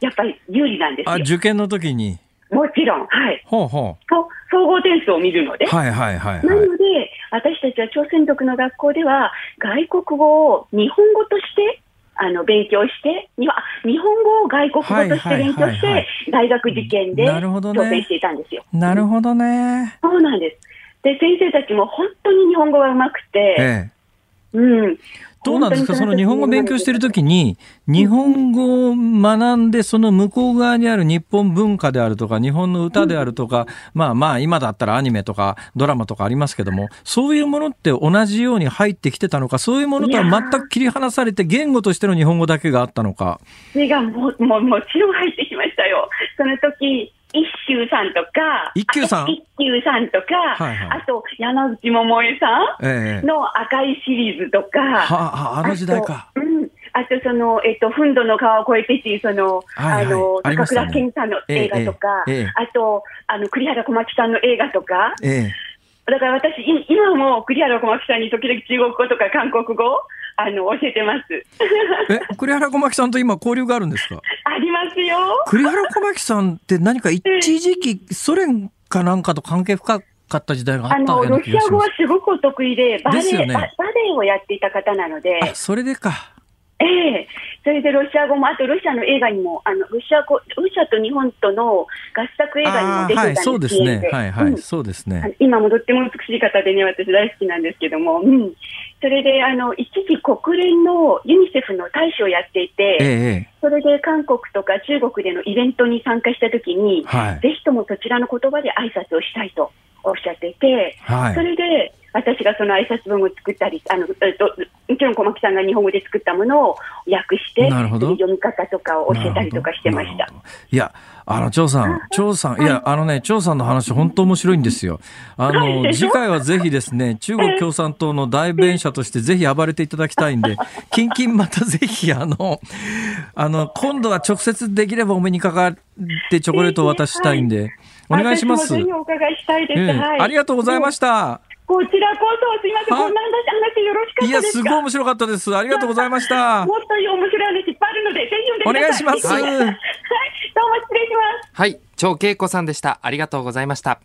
やっぱり有利なんですあ、よ。受験の時に？もちろん、はい。ほうほと総合点数を見るので。う。はいはいはいなはい。ので、私たちは朝鮮族の学校では、外国語を日本語として、あの、勉強して、には、日本語を外国語として勉強して、大学受験でなるほどね挑戦していたんですよ。なるほどね。そうなんです。で、先生たちも本当に日本語が上手くて、ええ。うん。どうなんですか？その日本語勉強してるときに、日本語を学んで、その向こう側にある日本文化であるとか、日本の歌であるとか、まあまあ、今だったらアニメとかドラマとかありますけども、そういうものって同じように入ってきてたのか、そういうものとは全く切り離されて、言語としての日本語だけがあったのか？それがもももちろん入ってきましたよ。その時、一休さんとか、一休さん？あ一休さんとか、はいはいあと山口百恵さんええ。の赤いシリーズとか、はあ、あの時代か。あとうん。あと、その、えっと、ふんどの川を越えてっていう、その、はいはいあの、高あね倉健さんの映画とか、ええええええあと、あの、栗原小町さんの映画とか、ええ。だから私、い今も栗原小巻さんに時々中国語とか韓国語をあの教えてます。え、栗原小巻さんと今交流があるんですか？ますよ。栗原小巻さんって何か一時期、ソ連かなんかと関係深かった時代があったようなロシア語はす。すごくお得意で、バレエ、ねババレエをやっていた方なので、あ、それでか。ええ。それでロシア語も、あとロシアの映画にも、あの、ロシア語、ロシアと日本との合作映画にも出てたんですそうですね。はい、はい、うん。そうですね。今もとっても美しい方でね、私大好きなんですけども、うん。それで、あの、一時国連のユニセフの大使をやっていて、ええ、それで韓国とか中国でのイベントに参加したときに、はい。ぜひともそちらの言葉で挨拶をしたいとおっしゃっていて、はい。それで私がその挨拶文を作ったり、あのえっと、もちろん小牧さんが日本語で作ったものを訳して、なるほど読み方とかを教えたりとかしてましたいや、あの、張さん、張さん、いや、あのね、張さんの話、本当面白いんですよ。あの、*laughs* はい次回はぜひですね、中国共産党の代弁者としてぜひ暴れていただきたいんで、キンキンまたぜひ、あの、あの、今度は直接できればお目にかかってチョコレートを渡したいんで、お願いします。お伺いしたいです。ありがとうございましした。こちらこそ、すみません、はいこんな話よろしかいや、ったですか？すごい面白かったです。ありがとうございました。もっと面白い話いっぱいあるので、ぜひ読んでください。お願いしますはい、どうも失礼します。はい、張恵子さんでした。ありがとうございました。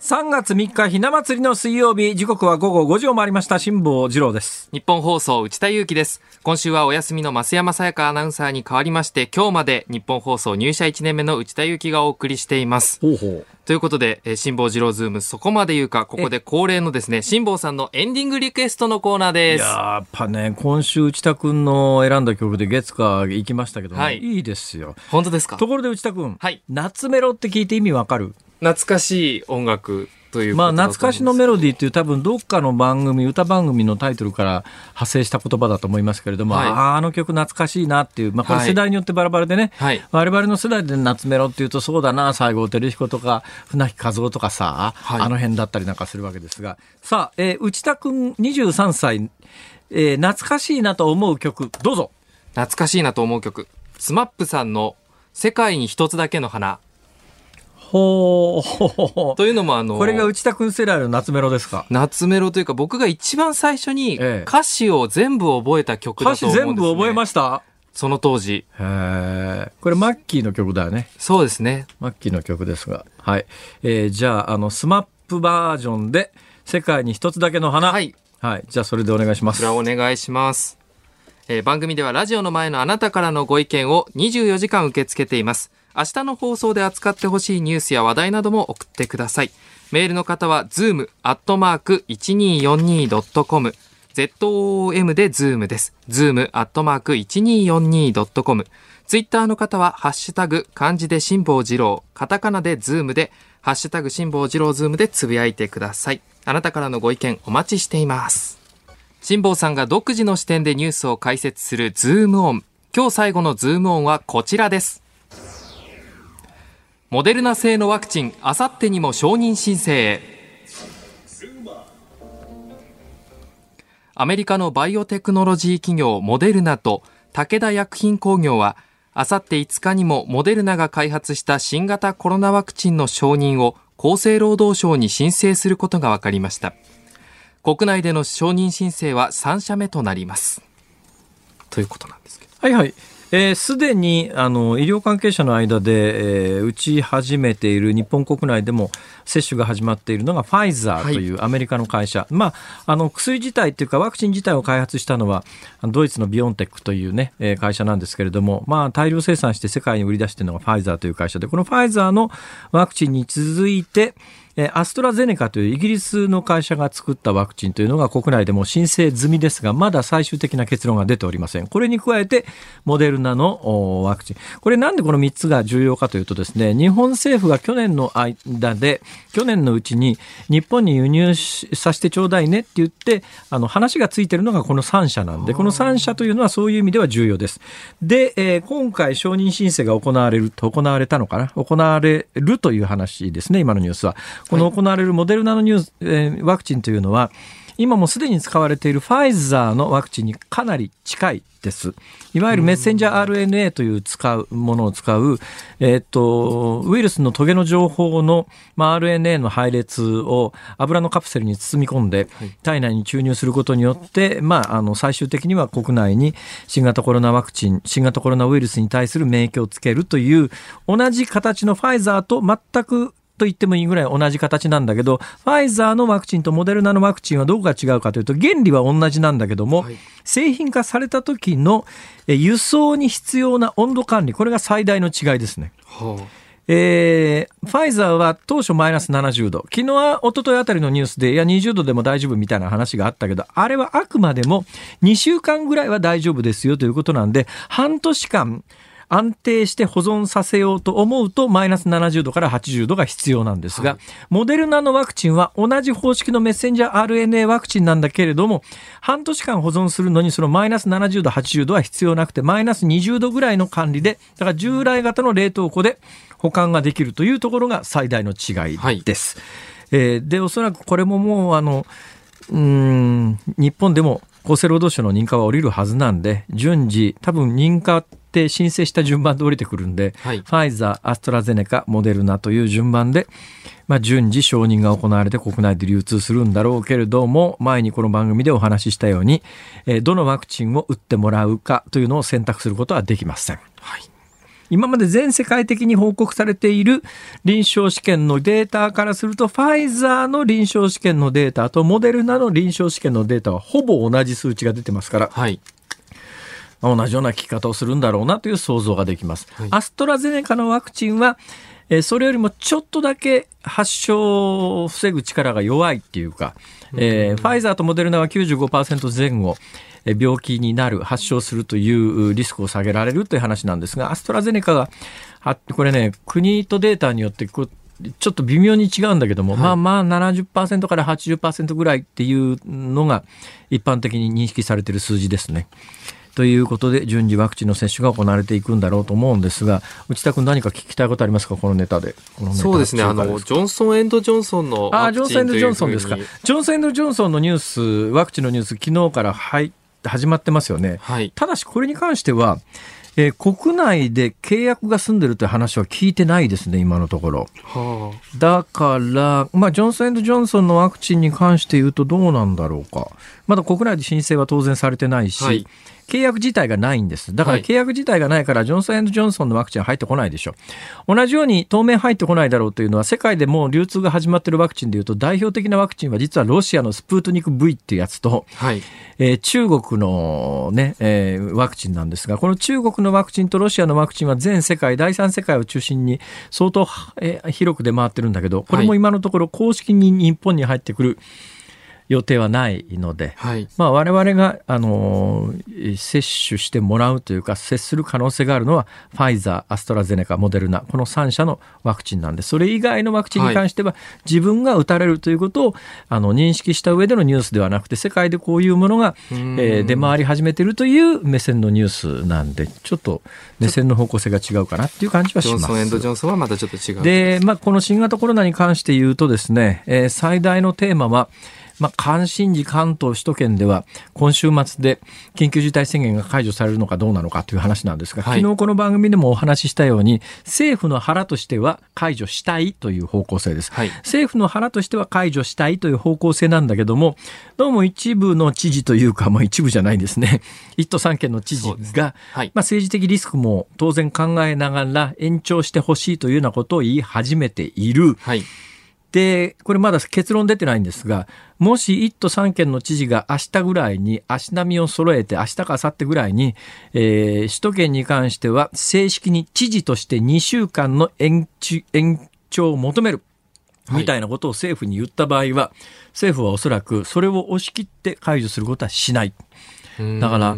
3月3日、ひな祭りの水曜日、時刻は午後5時を回りました、辛坊治郎です。ニッポン放送内田雄基です。今週はお休みの増山さやかアナウンサーに代わりまして、今日までニッポン放送入社1年目の内田雄基がお送りしています。ほうほう。ということで、えー辛坊治郎ズームそこまで言うか、ここで恒例のですね、辛坊さんのエンディングリクエストのコーナーです。やっぱね、今週内田くんの選んだ曲で月火行きましたけどね、はい。い、いですよ。本当ですか？ところで内田くん、はい。夏メロって聞いて意味わかる？懐かしい音楽というこまあ懐かしのメロディーっていう多分どっかの番組、歌番組のタイトルから派生した言葉だと思いますけれども、はいああ、あの曲懐かしいなっていう、まあこれはい世代によってバラバラでね、はい我々の世代で夏メロっていうとそうだな、西郷輝彦とか船木和夫とかさ、はいあの辺だったりなんかするわけですが、さあ、えー内田くん23歳、えー懐かしいなと思う曲、どうぞ。懐かしいなと思う曲。 SMAPさんの世界に一つだけの花。ほーほほほというのもあの、これが内田くん世代の夏メロですか？夏メロというか僕が一番最初にええ歌詞を全部覚えた曲だ歌詞と思うんです、ね。全部覚えました？その当時。へえ。これマッキーの曲だよね。そうですね。マッキーの曲ですが。はい。えーじゃあ、あの、 SMAPバージョンで、世界に一つだけの花。はい。はい。じゃあ、それでお願いしますこち。らお願いします。えー番組ではラジオの前のあなたからのご意見を24時間受け付けています。明日の放送で扱ってほしいニュースや話題なども送ってください。メールの方は zoom.1242.com ZOOM で zoom です。zoom.1242.com ツイッターの方はハッシュタグ漢字で辛坊治郎、カタカナでズームでハッシュタグ辛坊治郎ズームでつぶやいてください。あなたからのご意見お待ちしています。辛坊さんが独自の視点でニュースを解説するズームオン。今日最後のズームオンはこちらです。モデルナ製のワクチン、あさってにも承認申請へ。アメリカのバイオテクノロジー企業モデルナと武田薬品工業は、あさって5日にもモデルナが開発した新型コロナワクチンの承認を厚生労働省に申請することが分かりました。国内での承認申請は3社目となります。ということなんですけど。はいはい。えーすでにあの医療関係者の間で、えー打ち始めている日本国内でも接種が始まっているのがファイザーというアメリカの会社、まあ、あの薬自体というかワクチン自体を開発したのはドイツのビオンテックという、ね、えー会社なんですけれども、まあ、大量生産して世界に売り出しているのがファイザーという会社でこのファイザーのワクチンに続いてえーアストラゼネカというイギリスの会社が作ったワクチンというのが国内でも申請済みですが、まだ最終的な結論が出ておりません。これに加えて、モデルナのおワクチン。これなんでこの3つが重要かというとですね、日本政府が去年の間で、去年のうちに日本に輸入しさせてちょうだいねって言って、あの話がついてるのがこの3社なんで、この3社というのはそういう意味では重要です。で、えー今回承認申請が行われる、行われたのかな？行われるという話ですね、今のニュースは。この行われるモデルナのニュース、えーワクチンというのは、今もすでに使われているファイザーのワクチンにかなり近いです。いわゆるメッセンジャー RNA という使うものを使う、えっ、と、ウイルスのトゲの情報の、まあ、RNA の配列を油のカプセルに包み込んで、体内に注入することによって、まあ、あの、最終的には国内に新型コロナワクチン、新型コロナウイルスに対する免疫をつけるという、同じ形のファイザーと全くと言ってもいいぐらい同じ形なんだけど、ファイザーのワクチンとモデルナのワクチンはどこが違うかというと、原理は同じなんだけども、はい、製品化された時の輸送に必要な温度管理、これが最大の違いですね。はあえー、ファイザーは当初マイナス70度。昨日は一昨日あたりのニュースで、いや、20度でも大丈夫みたいな話があったけど、あれはあくまでも2週間ぐらいは大丈夫ですよということなんで、半年間、安定して保存させようと思うとマイナス70度から80度が必要なんですが、はい、モデルナのワクチンは同じ方式のメッセンジャー RNA ワクチンなんだけれども半年間保存するのにそのマイナス70度80度は必要なくてマイナス20度ぐらいの管理でだから従来型の冷凍庫で保管ができるというところが最大の違いです。はい、えー、でおそらくこれももうあのうん日本でも厚生労働省の認可は下りるはずなんで順次多分認可って申請した順番で降りてくるんで、はい、ファイザー、アストラゼネカ、モデルナという順番で、まあ、順次承認が行われて国内で流通するんだろうけれども、前にこの番組でお話ししたように、えー、どのワクチンを打ってもらうかというのを選択することはできません。はい今まで全世界的に報告されている臨床試験のデータからすると、ファイザーの臨床試験のデータとモデルナの臨床試験のデータはほぼ同じ数値が出てますから、はい、同じような効き方をするんだろうなという想像ができます。はい、アストラゼネカのワクチンは、えー、それよりもちょっとだけ発症を防ぐ力が弱いっていうか、えー、ファイザーとモデルナは95%前後、病気になる、発症するというリスクを下げられるという話なんですが、アストラゼネカが、これね、国とデータによってちょっと微妙に違うんだけども、はい、まあまあ70%から80%ぐらいっていうのが一般的に認識されている数字ですね。ということで順次ワクチンの接種が行われていくんだろうと思うんですが内田君何か聞きたいことありますか？このネタで。そうですねあのジョンソン・エンド・ジョンソンのあジョンソン・エンド・ジョンソンですか。ジョンソン・エンド・ジョンソンのニュースワクチンのニュース昨日から入始まってますよね、はい、ただしこれに関してはえー、国内で契約が済んでるという話は聞いてないですね、今のところ。はあ、だから、まあ、ジョンソン・ジョンソンのワクチンに関して言うとどうなんだろうか。まだ国内で申請は当然されてないし、はい、契約自体がないんです。だから契約自体がないから、ジョンソンジョンソンのワクチンは入ってこないでしょ。同じように当面入ってこないだろうというのは、世界でもう流通が始まっているワクチンでいうと、代表的なワクチンは実はロシアのスプートニク V っていうやつと、はい、えー、中国のね、えー、ワクチンなんですが、この中国のワクチンとロシアのワクチンは全世界、第三世界を中心に相当、えー、広く出回ってるんだけど、これも今のところ公式に日本に入ってくる、予定はないので、はい、まあ、我々が、あの接種してもらうというか接する可能性があるのはファイザーアストラゼネカモデルナこの3社のワクチンなんでそれ以外のワクチンに関しては、自分が打たれるということをあの認識した上でのニュースではなくて世界でこういうものが、えー、出回り始めているという目線のニュースなんでちょっと目線の方向性が違うかなっていう感じはします。ジョンソン・エンド・ジョンソンはまたちょっと違うで、まあ、この新型コロナに関して言うとですね、えー、最大のテーマはまあ、関心事関東首都圏では今週末で緊急事態宣言が解除されるのかどうなのかという話なんですが、はい、昨日この番組でもお話ししたように政府の腹としては解除したいという方向性です、はい、政府の腹としては解除したいという方向性なんだけどもどうも一部の知事というか、まあ、一部じゃないですね。*laughs* 1都3県の知事が、はい、まあ、政治的リスクも当然考えながら延長してほしいというようなことを言い始めている。はいで、これまだ結論出てないんですが、もし1都3県の知事が明日ぐらいに足並みを揃えて、明日か明後日ぐらいに、えー、首都圏に関しては正式に知事として2週間の延長を求める。みたいなことを政府に言った場合は、はい、政府はおそらくそれを押し切って解除することはしない。だから、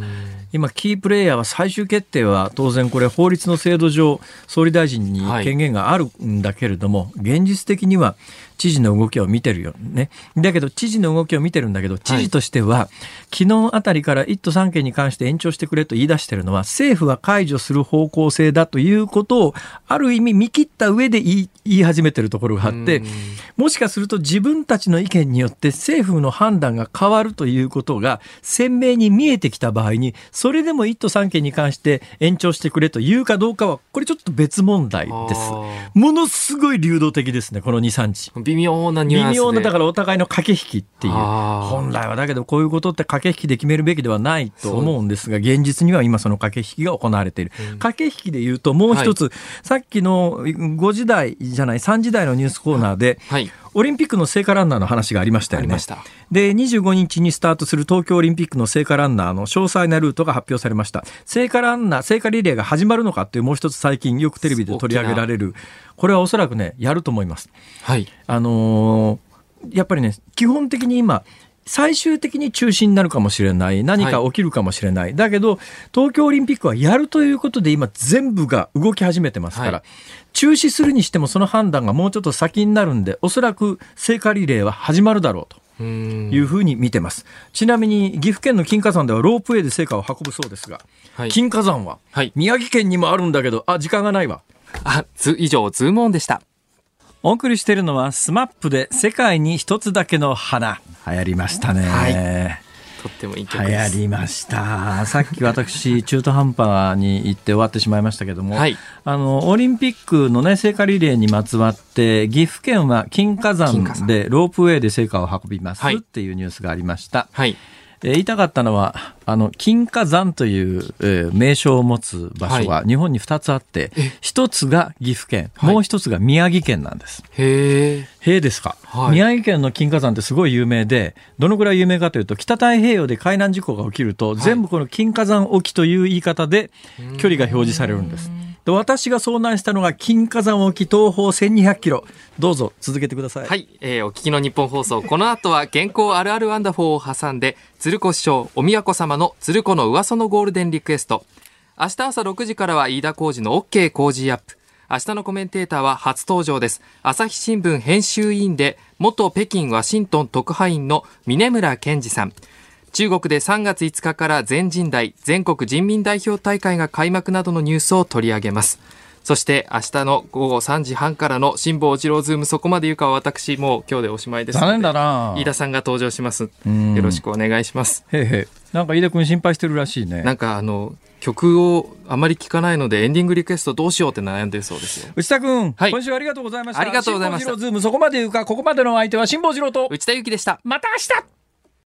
今、キープレイヤーは最終決定は当然これ法律の制度上、総理大臣に権限があるんだけれども、はい、現実的には知事の動きを見てるよね。だけど知事の動きを見てるんだけど、知事としては、昨日あたりから1都3県に関して延長してくれと言い出してるのは、政府は解除する方向性だということを、ある意味見切った上で言い言い始めてるところがあって、もしかすると自分たちの意見によって政府の判断が変わるということが鮮明に見えてきた場合に、それでも1都3県に関して延長してくれというかどうかは、これちょっと別問題です。あものすごい流動的ですね、この2、3日。ー微妙なニュアンスで。微妙な、だからお互いの駆け引きっていう。本来はだけどこういうことって駆け引きで決めるべきではないと思うんですが、現実には今その駆け引きが行われている。駆け引きで言うともう一つ、さっきの5時台じゃない、3時台のニュースコーナーで、はい。オリンピックの聖火ランナーの話がありましたよね。で、25日にスタートする東京オリンピックの聖火ランナーの詳細なルートが発表されました。聖火ランナー、聖火リレーが始まるのかっていうもう一つ最近よくテレビで取り上げられる。これはおそらくね、やると思います。はい。あのーやっぱりね、基本的に今、最終的に中止になるかもしれない。何か起きるかもしれない。だけど、東京オリンピックはやるということで今全部が動き始めてますから、はい中止するにしてもその判断がもうちょっと先になるんで、おそらく聖火リレーは始まるだろうと。いうふうに見てます。ちなみに岐阜県の金華山ではロープウェイで聖火を運ぶそうですが、はい。金華山ははい。宮城県にもあるんだけど、あ、時間がないわ。あ、ず、以上、ズームオンでした。お送りしているのは SMAPで世界に一つだけの花。流行りましたね。はいとってもいい曲流です。行りました。さっき私、中途半端に行って終わってしまいましたけども、はい。あの、オリンピックのね、聖火リレーにまつわって、岐阜県は金華山山でロープウェイで聖火を運びますはいっていうニュースがありました。はい。えー言いたかったのは、あの、金華山という、えー名称を持つ場所が日本に2つあって、一つが岐阜県、はいもう一つが宮城県なんです。へえ。へえですか、はい宮城県の金華山ってすごい有名で、どのくらい有名かというと、北太平洋で海難事故が起きると、全部この金華山沖という言い方で距離が表示されるんです。で私が遭難したのが金華山沖東方1200キロ。どうぞ続けてください。はい、えーお聞きのニッポン放送。この後は健康あるあるワンダフォーを挟んで、鶴光師匠、美和子様の鶴光の噂のゴールデンリクエスト。明日朝6時からは飯田浩二の OK 工事アップ。明日のコメンテーターは初登場です。朝日新聞編集委員で、元北京ワシントン特派員の峯村健司さん。中国で3月5日から全人代全国人民代表大会が開幕などのニュースを取り上げます。そして明日の午後3時半からの辛坊治郎ズームそこまで言うかは私もう今日でおしまいです。残念だな飯田さんが登場します。んよろしくお願いします。へいへい。なんか飯田君心配してるらしいね。なんかあの、曲をあまり聞かないのでエンディングリクエストどうしようって悩んでるそうですよ。内田君、はい今週ありがとうございました。ありがとうございました辛坊治郎ズームそこまで言うか、ここまでのお相手は辛坊治郎と、内田有紀でした。また明日